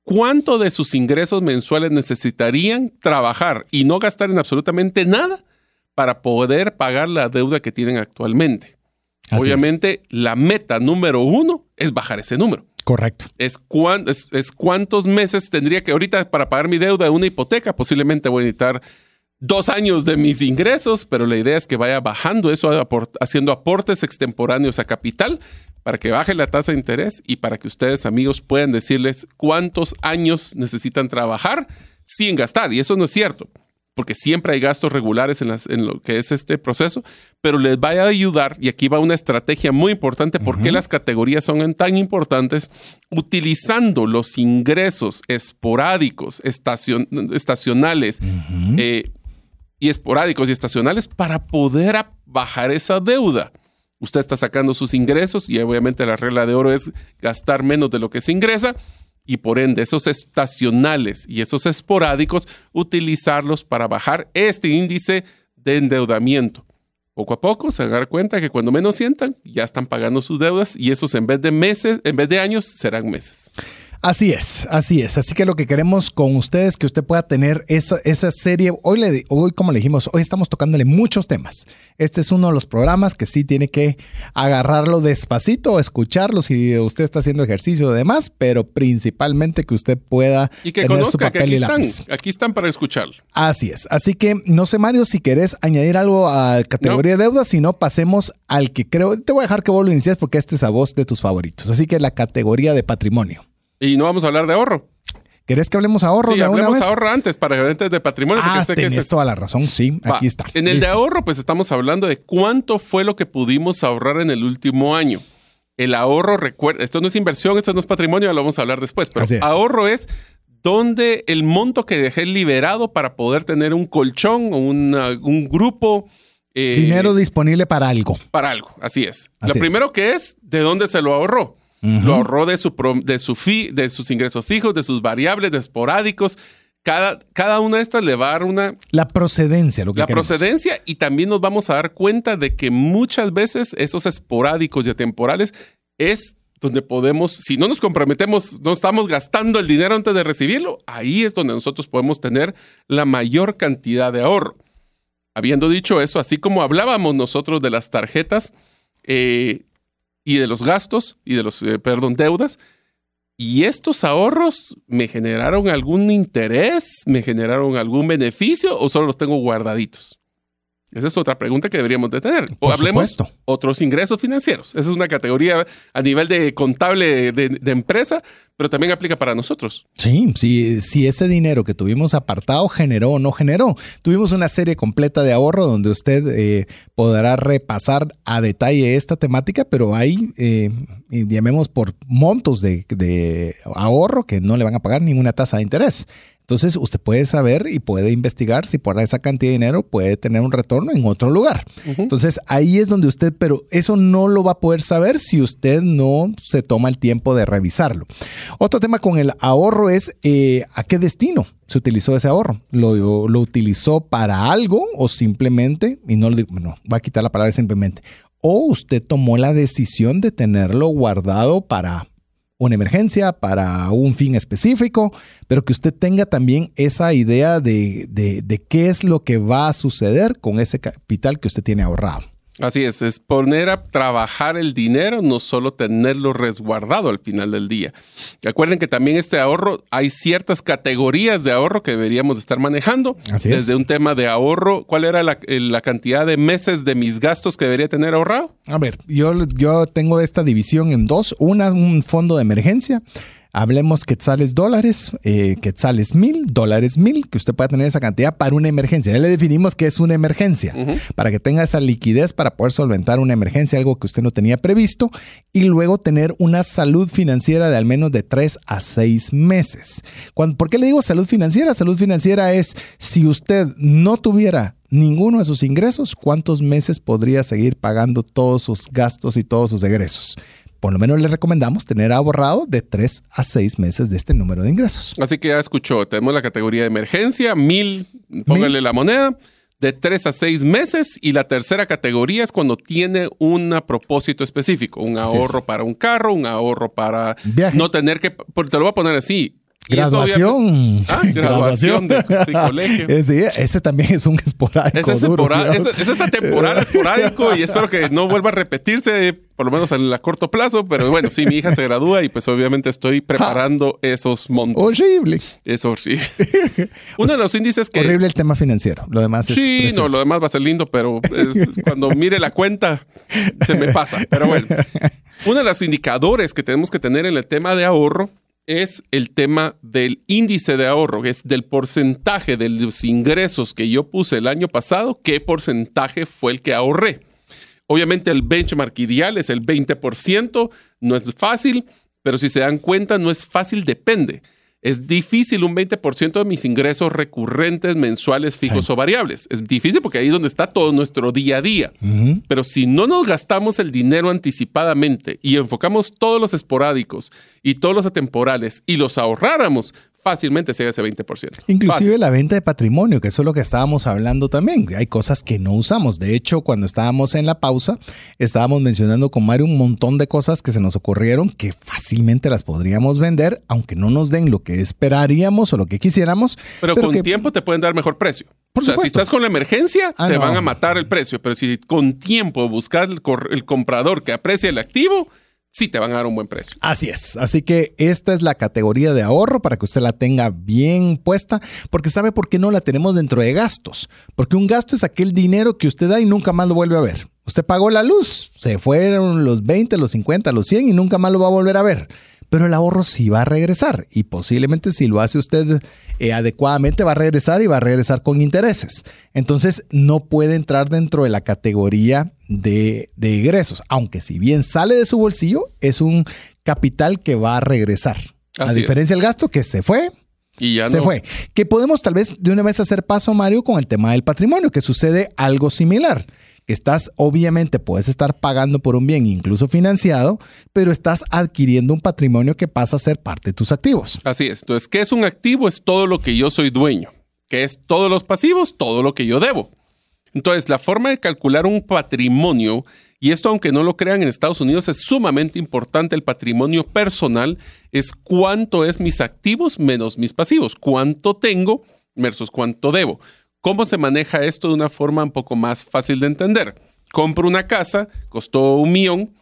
¿Cuánto de sus ingresos mensuales necesitarían trabajar y no gastar en absolutamente nada para poder pagar la deuda que tienen actualmente? Así es. Obviamente, la meta número uno es bajar ese número Correcto. es, cuán- es, es cuántos meses tendría que ahorita para pagar mi deuda de una hipoteca. Posiblemente voy a necesitar dos años de mis ingresos, pero la idea es que vaya bajando eso, haciendo aportes extemporáneos a capital para que baje la tasa de interés y para que ustedes, amigos, puedan decirles cuántos años necesitan trabajar sin gastar. Y eso no es cierto, porque siempre hay gastos regulares en, las- en lo que es este proceso, pero les va a ayudar, y aquí va una estrategia muy importante, por qué las categorías son tan importantes, utilizando los ingresos esporádicos, estacion- estacionales, eh, y esporádicos y estacionales para poder bajar esa deuda. Usted está sacando sus ingresos y obviamente la regla de oro es gastar menos de lo que se ingresa y por ende esos estacionales y esos esporádicos utilizarlos para bajar este índice de endeudamiento. Poco a poco se van dar cuenta que cuando menos sientan ya están pagando sus deudas y esos en vez de meses, en vez de años serán meses. Así es, así es. Así que lo que queremos con ustedes es que usted pueda tener esa, esa serie. Hoy, le, hoy, como le dijimos, hoy estamos tocándole muchos temas. Este es uno de los programas que sí tiene que agarrarlo despacito, escucharlo si usted está haciendo ejercicio y demás, pero principalmente que usted pueda Y que tener su conozca que papel aquí y están, lápiz. aquí están para escucharlo. Así es. Así que no sé, Mario, si querés añadir algo a categoría de deuda, si no, pasemos al que creo. Te voy a dejar que vos lo inicies porque este es a vos de tus favoritos. Así que la categoría de patrimonio. Y no vamos a hablar de ahorro. ¿Querés que hablemos ahorro Sí, de hablemos vez? ahorro antes para antes de patrimonio, porque Ah, sé que tenés ese es- toda la razón, sí, Va. aquí está. En el de ahorro, pues estamos hablando de cuánto fue lo que pudimos ahorrar en el último año. El ahorro, recuerda, esto no es inversión, esto no es patrimonio, ya lo vamos a hablar después, pero es. ahorro es donde el monto que dejé liberado para poder tener un colchón o un grupo. eh, Dinero disponible para algo. para algo, así es. Así lo es. primero que es, ¿de dónde se lo ahorró? Lo ahorró de, su, pro- de, su fi- de sus ingresos fijos, de sus variables, de esporádicos. Cada, cada una de estas le va a dar una, La procedencia, lo que la queremos. procedencia y también nos vamos a dar cuenta de que muchas veces esos esporádicos y atemporales es donde podemos, si no nos comprometemos, no estamos gastando el dinero antes de recibirlo, ahí es donde nosotros podemos tener la mayor cantidad de ahorro. Habiendo dicho eso, así como hablábamos nosotros de las tarjetas eh, y de los gastos y de los, eh, perdón, deudas, ¿y estos ahorros me generaron algún interés? ¿Me generaron algún beneficio o solo los tengo guardaditos? Esa es otra pregunta que deberíamos de tener. O Por hablemos supuesto. otros ingresos financieros. Esa es una categoría a nivel de contable de, de empresa, pero también aplica para nosotros. Sí, si, si ese dinero que tuvimos apartado generó o no generó. Tuvimos una serie completa de ahorro donde usted eh, podrá repasar a detalle esta temática, pero hay, eh, llamemos por montos de, de ahorro que no le van a pagar ninguna tasa de interés. Entonces usted puede saber y puede investigar si por esa cantidad de dinero puede tener un retorno en otro lugar. Entonces ahí es donde usted, pero eso no lo va a poder saber si usted no se toma el tiempo de revisarlo. Otro tema con el ahorro es eh, a qué destino se utilizó ese ahorro. ¿Lo, lo utilizó para algo o simplemente, y no lo digo, bueno, voy a quitar la palabra simplemente, o usted tomó la decisión de tenerlo guardado para una emergencia, para un fin específico, pero que usted tenga también esa idea de, de, qué es lo que va a suceder con ese capital que usted tiene ahorrado. Así es, es poner a trabajar el dinero, no solo tenerlo resguardado al final del día. Recuerden que también este ahorro, hay ciertas categorías de ahorro que deberíamos estar manejando. Así es. Desde un tema de ahorro, ¿cuál era la, la, cantidad de meses de mis gastos que debería tener ahorrado? A ver, yo, yo tengo esta división en dos. Una, un fondo de emergencia Hablemos quetzales dólares, eh, quetzales mil, dólares mil, que usted pueda tener esa cantidad para una emergencia. Ya le definimos que es una emergencia, para que tenga esa liquidez para poder solventar una emergencia, algo que usted no tenía previsto, y luego tener una salud financiera de al menos de tres a seis meses. ¿Por qué le digo salud financiera? Salud financiera es si usted no tuviera ninguno de sus ingresos, ¿cuántos meses podría seguir pagando todos sus gastos y todos sus egresos? Por lo menos le recomendamos tener ahorrado de 3 a 6 meses de este número de ingresos. Así que ya escuchó, tenemos la categoría de emergencia, mil, póngale la moneda, de 3 a 6 meses y la tercera categoría es cuando tiene un propósito específico, un ahorro para un carro, un ahorro para no tener que, te lo voy a poner así, Graduación. Ah, graduación de, colegio. ese también es un esporádico. Es, ese es, esa temporada esporádico y espero que no vuelva a repetirse, por lo menos en a corto plazo. Pero bueno, sí, mi hija se gradúa y pues obviamente estoy preparando esos montos. Horrible. Eso sí. Uno de los índices que. Horrible el tema financiero. Lo demás es. Sí, no, lo demás va a ser lindo, pero cuando mire la cuenta se me pasa. Pero bueno. Uno de los indicadores que tenemos que tener en el tema de ahorro es el tema del índice de ahorro, es del porcentaje de los ingresos que yo puse el año pasado, qué porcentaje fue el que ahorré. Obviamente el benchmark ideal es el 20%, no es fácil, pero si se dan cuenta, no es fácil, depende. Es difícil un 20% de mis ingresos recurrentes, mensuales, fijos o variables. Es difícil porque ahí es donde está todo nuestro día a día. Pero si no nos gastamos el dinero anticipadamente y enfocamos todos los esporádicos y todos los atemporales y los ahorráramos, fácilmente llega ese 20%. Inclusive la venta de patrimonio, que eso es lo que estábamos hablando también. Hay cosas que no usamos. De hecho, cuando estábamos en la pausa, estábamos mencionando con Mario un montón de cosas que se nos ocurrieron que fácilmente las podríamos vender, aunque no nos den lo que esperaríamos o lo que quisiéramos. Pero, con tiempo te pueden dar mejor precio. Por o sea, supuesto. si estás con la emergencia, Ah, te no. van a matar el precio. Pero si con tiempo buscas el, el comprador que aprecia el activo, sí te van a dar un buen precio. Así es. Así que esta es la categoría de ahorro para que usted la tenga bien puesta, porque sabe por qué no la tenemos dentro de gastos. Porque un gasto es aquel dinero que usted da y nunca más lo vuelve a ver. Usted pagó la luz, se fueron los 20, los 50, los 100 y nunca más lo va a volver a ver. Pero el ahorro sí va a regresar y posiblemente si lo hace usted eh, adecuadamente va a regresar y va a regresar con intereses. Entonces no puede entrar dentro de la categoría de, de egresos, aunque si bien sale de su bolsillo, es un capital que va a regresar. a Así diferencia del gasto que se fue, Y ya se no. fue. Que podemos tal vez de una vez hacer paso, Mario, con el tema del patrimonio, que sucede algo similar. Que estás, obviamente, puedes estar pagando por un bien, incluso financiado, pero estás adquiriendo un patrimonio que pasa a ser parte de tus activos. Así es. Entonces, ¿qué es un activo? Es todo lo que yo soy dueño. ¿Qué es todos los pasivos? Todo lo que yo debo. Entonces, la forma de calcular un patrimonio, y esto aunque no lo crean en Estados Unidos, es sumamente importante el patrimonio personal, es cuánto es mis activos menos mis pasivos, cuánto tengo versus cuánto debo. ¿Cómo se maneja esto de una forma un poco más fácil de entender? Compro una casa, costó un millón,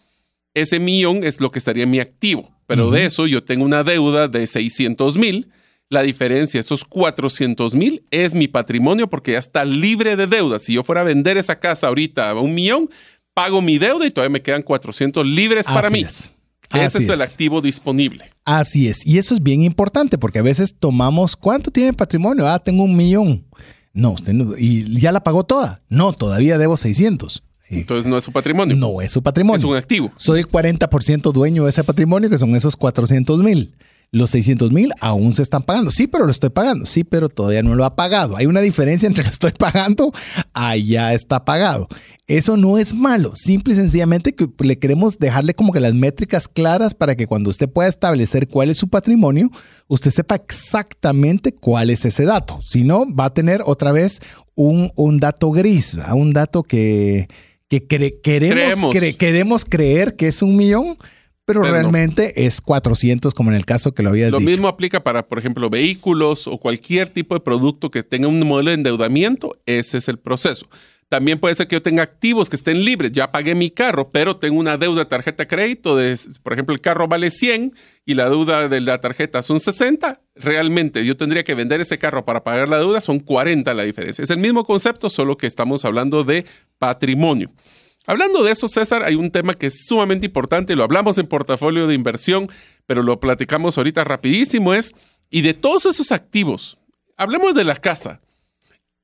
ese millón es lo que estaría en mi activo, pero de eso yo tengo una deuda de 600 mil. La diferencia, esos 400 mil, es mi patrimonio porque ya está libre de deuda. Si yo fuera a vender esa casa ahorita a un millón, pago mi deuda y todavía me quedan 400 libres para mí. es. Ese Así es el es. activo disponible. Así es. Y eso es bien importante porque a veces tomamos, ¿cuánto tiene patrimonio? Ah, tengo un millón. No, usted no- y ya la pagó toda. No, todavía debo 600. Y Entonces no es su patrimonio. no es su patrimonio. Es un activo. Soy 40% dueño de ese patrimonio, que son esos 400 mil. Los 600 mil aún se están pagando. Sí, pero lo estoy pagando. Sí, pero todavía no lo ha pagado. Hay una diferencia entre lo estoy pagando a ya está pagado. Eso no es malo. Simple y sencillamente que le queremos dejarle como que las métricas claras para que cuando usted pueda establecer cuál es su patrimonio, usted sepa exactamente cuál es ese dato. Si no, va a tener otra vez un, un dato gris, un dato que, que cre- queremos, cre- queremos creer que es un millón, pero, Pero no. realmente es 400 como en el caso que lo habías Lo dicho. mismo aplica para, por ejemplo, vehículos o cualquier tipo de producto que tenga un modelo de endeudamiento. Ese es el proceso. También puede ser que yo tenga activos que estén libres. Ya pagué mi carro, pero tengo una deuda de tarjeta de crédito. De, por ejemplo, el carro vale 100 y la deuda de la tarjeta son 60. Realmente yo tendría que vender ese carro para pagar la deuda. Son 40 la diferencia. Es el mismo concepto, solo que estamos hablando de patrimonio. Hablando de eso, César, hay un tema que es sumamente importante, lo hablamos en portafolio de inversión, pero lo platicamos ahorita rapidísimo, es, y de todos esos activos, hablemos de la casa,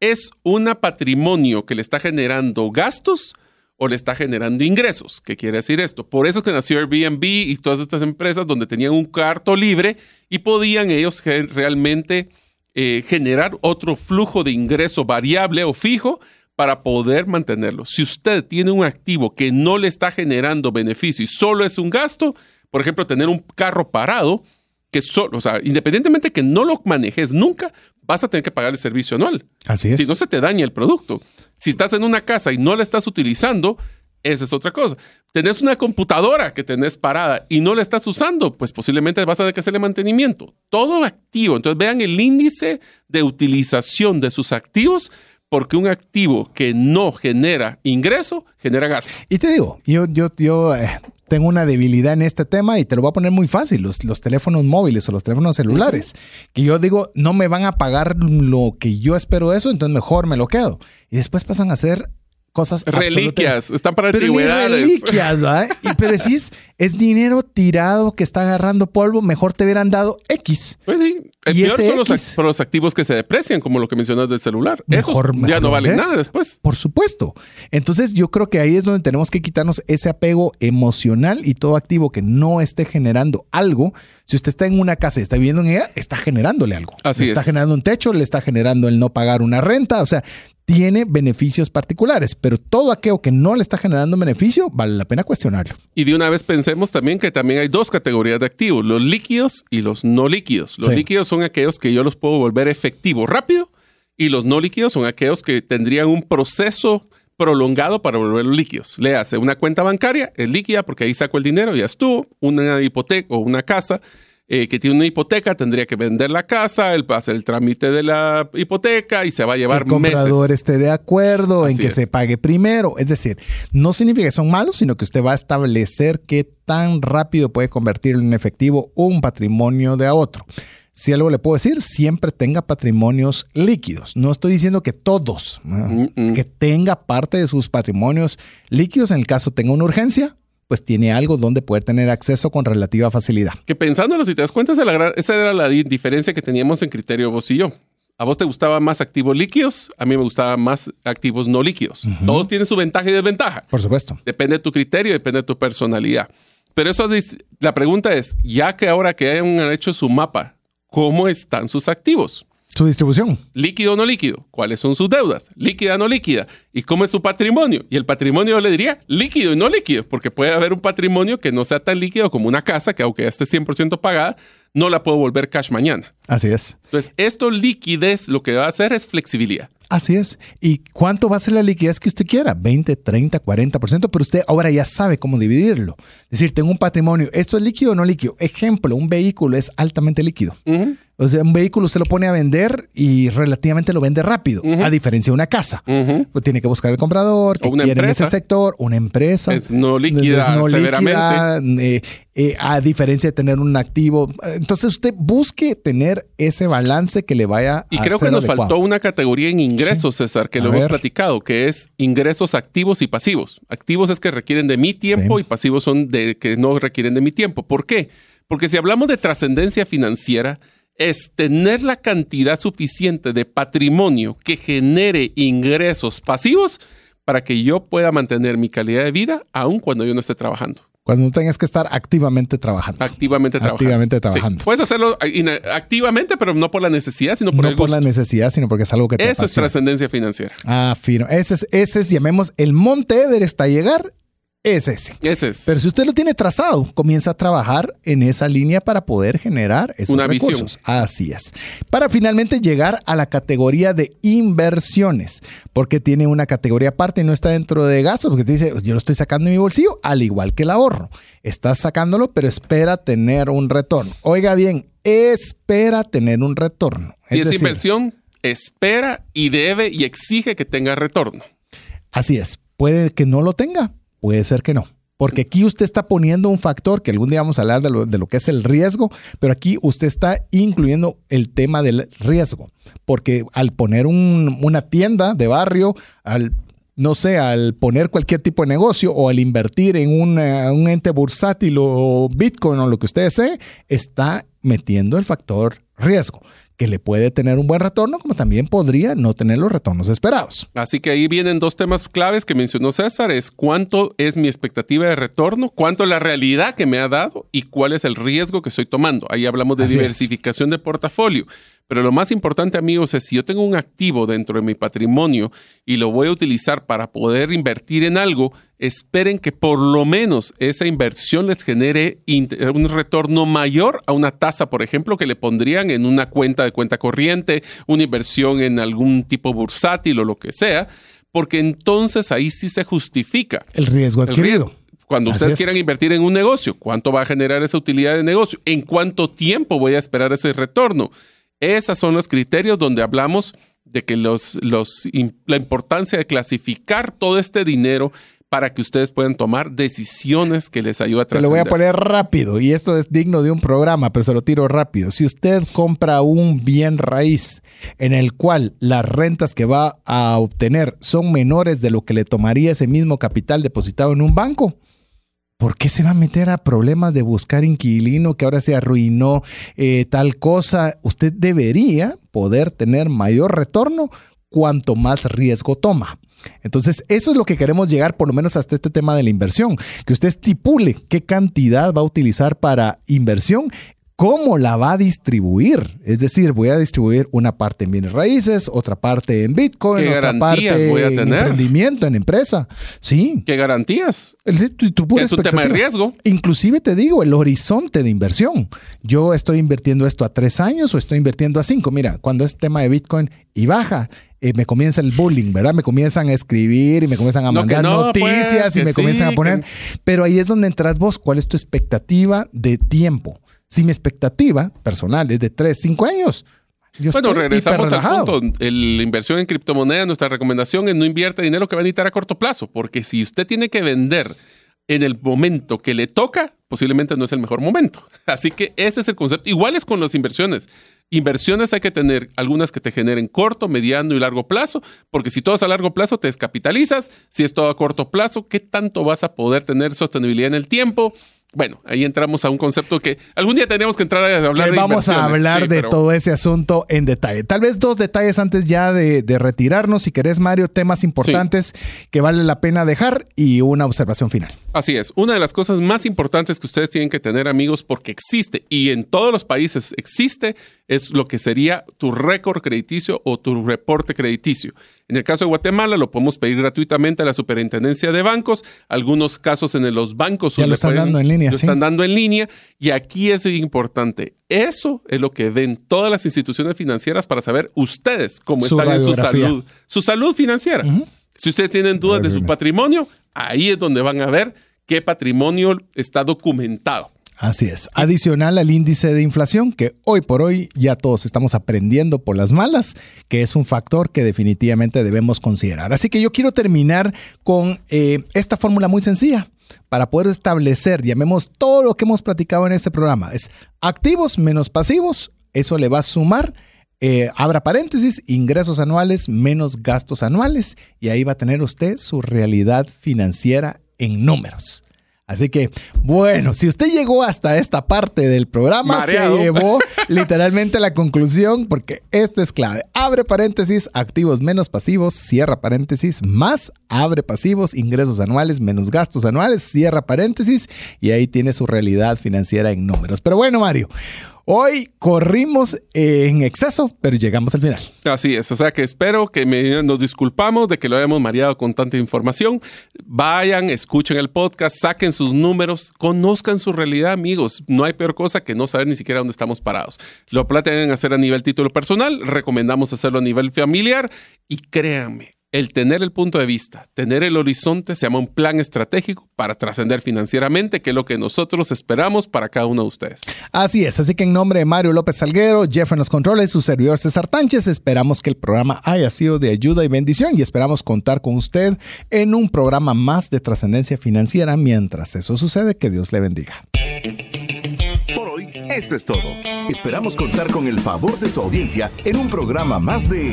¿es un patrimonio que le está generando gastos o le está generando ingresos? ¿Qué quiere decir esto? Por eso es que nació Airbnb y todas estas empresas donde tenían un cuarto libre y podían ellos realmente eh, generar otro flujo de ingreso variable o fijo para poder mantenerlo. Si usted tiene un activo que no le está generando beneficio y solo es un gasto, por ejemplo, tener un carro parado, que solo, o sea, independientemente que no lo manejes nunca, vas a tener que pagar el servicio anual. Así es. Si no se te daña el producto. Si estás en una casa y no la estás utilizando, esa es otra cosa. Tenés una computadora que tenés parada y no la estás usando, pues posiblemente vas a tener que hacerle mantenimiento. Todo activo. Entonces vean el índice de utilización de sus activos, porque un activo que no genera ingreso, genera gasto. Y te digo, yo, yo, yo eh, tengo una debilidad en este tema y te lo voy a poner muy fácil, los, los teléfonos móviles o los teléfonos celulares, que yo digo, no me van a pagar lo que yo espero de eso, entonces mejor me lo quedo. Y después pasan a ser cosas Reliquias, están para Pero ni antigüedades. reliquias, ¿va? Y pero decís, es dinero tirado que está agarrando polvo, mejor te hubieran dado X. Pues sí, el Y peor ese son los, X. act- los activos que se deprecian, como lo que mencionas del celular. Mejor- Esos ya no valen ves. nada después. Por supuesto. Entonces yo creo que ahí es donde tenemos que quitarnos ese apego emocional y todo activo que no esté generando algo. Si usted está en una casa y está viviendo en ella, está generándole algo. Así le está es. generando un techo, le está generando el no pagar una renta, o sea, tiene beneficios particulares, pero todo aquello que no le está generando beneficio, vale la pena cuestionarlo. Y de una vez pensemos también que también hay dos categorías de activos, los líquidos y los no líquidos. Los Sí. líquidos son aquellos que yo los puedo volver efectivo rápido y los no líquidos son aquellos que tendrían un proceso prolongado para volverlos líquidos. Le hace una cuenta bancaria, es líquida porque ahí saco el dinero, ya estuvo, una hipoteca o una casa eh, que tiene una hipoteca, tendría que vender la casa, él va a hacer el trámite de la hipoteca y se va a Que llevar el comprador meses. esté de acuerdo en que es. se pague primero. Es decir, no significa que son malos, sino que usted va a establecer qué tan rápido puede convertir en efectivo un patrimonio de a otro. Si algo le puedo decir, siempre tenga patrimonios líquidos. No estoy diciendo que todos, ¿no? Que tenga parte de sus patrimonios líquidos en el caso tenga una urgencia, pues tiene algo donde poder tener acceso con relativa facilidad. Que pensándolo, si te das cuenta, esa, era la di- diferencia que teníamos en criterio vos y yo. A vos te gustaba más activos líquidos, a mí me gustaba más activos no líquidos. Todos tienen su ventaja y desventaja. Por supuesto. Depende de tu criterio, depende de tu personalidad. Pero eso la pregunta es, ya que ahora que hayan hecho su mapa, ¿cómo están sus activos? Su distribución. Líquido o no líquido. ¿Cuáles son sus deudas? Líquida o no líquida. ¿Y cómo es su patrimonio? Y el patrimonio yo le diría líquido y no líquido, porque puede haber un patrimonio que no sea tan líquido como una casa, que aunque ya esté 100% pagada, no la puedo volver cash mañana. Así es. Entonces, esto liquidez lo que va a hacer es flexibilidad. Así es. ¿Y cuánto va a ser la liquidez que usted quiera? 20, 30, 40%, pero usted ahora ya sabe cómo dividirlo. Es decir, tengo un patrimonio, ¿esto es líquido o no líquido? Ejemplo, un vehículo es altamente líquido. O sea, un vehículo usted lo pone a vender y relativamente lo vende rápido, a diferencia de una casa. Pues tiene que buscar el comprador, que una quiere en ese sector, una empresa. Es no líquida líquida, eh, eh, a diferencia de tener un activo. Entonces usted busque tener ese balance que le vaya Y a creo que nos adecuado. faltó una categoría en ingresos, César, que A lo hemos platicado, que es ingresos activos y pasivos. Activos es que requieren de mi tiempo Sí. y pasivos son de que no requieren de mi tiempo. ¿Por qué? Porque si hablamos de trascendencia financiera, es tener la cantidad suficiente de patrimonio que genere ingresos pasivos para que yo pueda mantener mi calidad de vida aun cuando yo no esté trabajando. Cuando no tengas que estar activamente trabajando. Activamente trabajando. Activamente Sí. trabajando. Puedes hacerlo activamente, pero no por la necesidad, sino por no el por gusto. la necesidad, sino porque es algo que te Esa es trascendencia financiera. Ah, fino. Ese es, ese es, llamemos, el Monte Everest a llegar. Es ese. Ese es. Pero si usted lo tiene trazado, comienza a trabajar en esa línea para poder generar esos Una recursos. visión. Así es. Para finalmente llegar a la categoría de inversiones, porque tiene una categoría aparte y no está dentro de gastos, porque te dice, yo lo estoy sacando de mi bolsillo, al igual que el ahorro. Estás sacándolo, pero espera tener un retorno. Oiga bien, espera tener un retorno. Si es, decir, inversión, espera y debe y exige que tenga retorno. Así es. Puede que no lo tenga, puede ser que no. Porque aquí usted está poniendo un factor que algún día vamos a hablar de lo, de lo que es el riesgo, pero aquí usted está incluyendo el tema del riesgo. Porque al poner un- una tienda de barrio, al no sé, al poner cualquier tipo de negocio o al invertir en un, eh, ente bursátil o Bitcoin o lo que usted desee, está metiendo el factor riesgo, que le puede tener un buen retorno, como también podría no tener los retornos esperados. Así que ahí vienen dos temas claves que mencionó César, es cuánto es mi expectativa de retorno, cuánto es la realidad que me ha dado y cuál es el riesgo que estoy tomando. Ahí hablamos de Así es. diversificación de portafolio. Pero lo más importante, amigos, es si yo tengo un activo dentro de mi patrimonio y lo voy a utilizar para poder invertir en algo, esperen que por lo menos esa inversión les genere un retorno mayor a una tasa, por ejemplo, que le pondrían en una cuenta de cuenta corriente, una inversión en algún tipo bursátil o lo que sea, porque entonces ahí sí se justifica El riesgo el adquirido. riesgo. Cuando Así ustedes es. quieran invertir en un negocio, ¿cuánto va a generar esa utilidad de negocio? ¿En cuánto tiempo voy a esperar ese retorno? Esos son los criterios donde hablamos de que los, los, la importancia de clasificar todo este dinero para que ustedes puedan tomar decisiones que les ayuden a Te lo voy a trascender. poner rápido y esto es digno de un programa, pero se lo tiro rápido. Si usted compra un bien raíz en el cual las rentas que va a obtener son menores de lo que le tomaría ese mismo capital depositado en un banco, ¿por qué se va a meter a problemas de buscar inquilino que ahora se arruinó eh, tal cosa? Usted debería poder tener mayor retorno cuanto más riesgo toma. Entonces, eso es lo que queremos llegar por lo menos hasta este tema de la inversión, que usted estipule qué cantidad va a utilizar para inversión, cómo la va a distribuir. Es decir, voy a distribuir una parte en bienes raíces, otra parte en Bitcoin, ¿Qué otra parte voy a en tener? emprendimiento, en empresa. Sí. ¿Qué garantías? El- tu- Es un tema de riesgo. Inclusive te digo, el horizonte de inversión. Yo estoy invirtiendo esto a tres años o estoy invirtiendo a cinco. Mira, cuando es tema de Bitcoin y baja, eh, me comienza el bullying, ¿verdad? Me comienzan a escribir y me comienzan a No, mandar no, noticias pues, y me comienzan a poner. que- Pero ahí es donde entras vos. ¿Cuál es tu expectativa de tiempo? Si mi expectativa personal es de tres, cinco años. Yo Bueno, regresamos al punto. El- La inversión en criptomonedas, nuestra recomendación es no invierta dinero que va a necesitar a corto plazo, porque si usted tiene que vender en el momento que le toca, posiblemente no es el mejor momento. Así que ese es el concepto. Igual es con las inversiones. Inversiones hay que tener algunas que te generen corto, mediano y largo plazo, porque si todo es a largo plazo te descapitalizas, si es todo a corto plazo, ¿qué tanto vas a poder tener sostenibilidad en el tiempo? Bueno, ahí entramos a un concepto que algún día tenemos que entrar a hablar que de vamos a hablar Sí, de pero- todo ese asunto en detalle. Tal vez dos detalles antes ya de, de retirarnos, si querés, Mario, temas importantes que vale la pena dejar y una observación final. Así es. Una de las cosas más importantes que ustedes tienen que tener, amigos, porque existe y en todos los países existe, es lo que sería tu récord crediticio o tu reporte crediticio. En el caso de Guatemala, lo podemos pedir gratuitamente a la Superintendencia de Bancos. Algunos casos en los bancos Ya lo están dando en línea, Lo sí. están dando en línea. Y aquí es importante. Eso es lo que ven todas las instituciones financieras para saber ustedes cómo Su están en su salud, su salud financiera. Si ustedes tienen dudas de su patrimonio, ahí es donde van a ver qué patrimonio está documentado. Así es. Adicional al índice de inflación, que hoy por hoy ya todos estamos aprendiendo por las malas, que es un factor que definitivamente debemos considerar. Así que yo quiero terminar con eh, esta fórmula muy sencilla para poder establecer, llamemos todo lo que hemos platicado en este programa, es activos menos pasivos, eso le va a sumar eh, abra paréntesis, ingresos anuales menos gastos anuales y ahí va a tener usted su realidad financiera en números. Así que, bueno, si usted llegó hasta esta parte del programa, Mareado. se llevó literalmente la conclusión, porque esto es clave. Abre paréntesis, activos menos pasivos, cierra paréntesis, más abre pasivos, ingresos anuales menos gastos anuales, cierra paréntesis, y ahí tiene su realidad financiera en números. Pero bueno, Mario, Hoy corrimos en exceso, pero llegamos al final. Así es, o sea que espero que nos disculpamos de que lo hayamos mareado con tanta información. Vayan, escuchen el podcast, saquen sus números, conozcan su realidad, amigos. No hay peor cosa que no saber ni siquiera dónde estamos parados. Lo plantean hacer a nivel título personal, recomendamos hacerlo a nivel familiar y créanme, el tener el punto de vista, tener el horizonte, se llama un plan estratégico para trascender financieramente, que es lo que nosotros esperamos para cada uno de ustedes. Así es, así que en nombre de Mario López Salguero, Jeff en los controles, su servidor César Tánchez, esperamos que el programa haya sido de ayuda y bendición y esperamos contar con usted en un programa más de trascendencia financiera. Mientras eso sucede, que Dios le bendiga. Por hoy, esto es todo. Esperamos contar con el favor de tu audiencia en un programa más de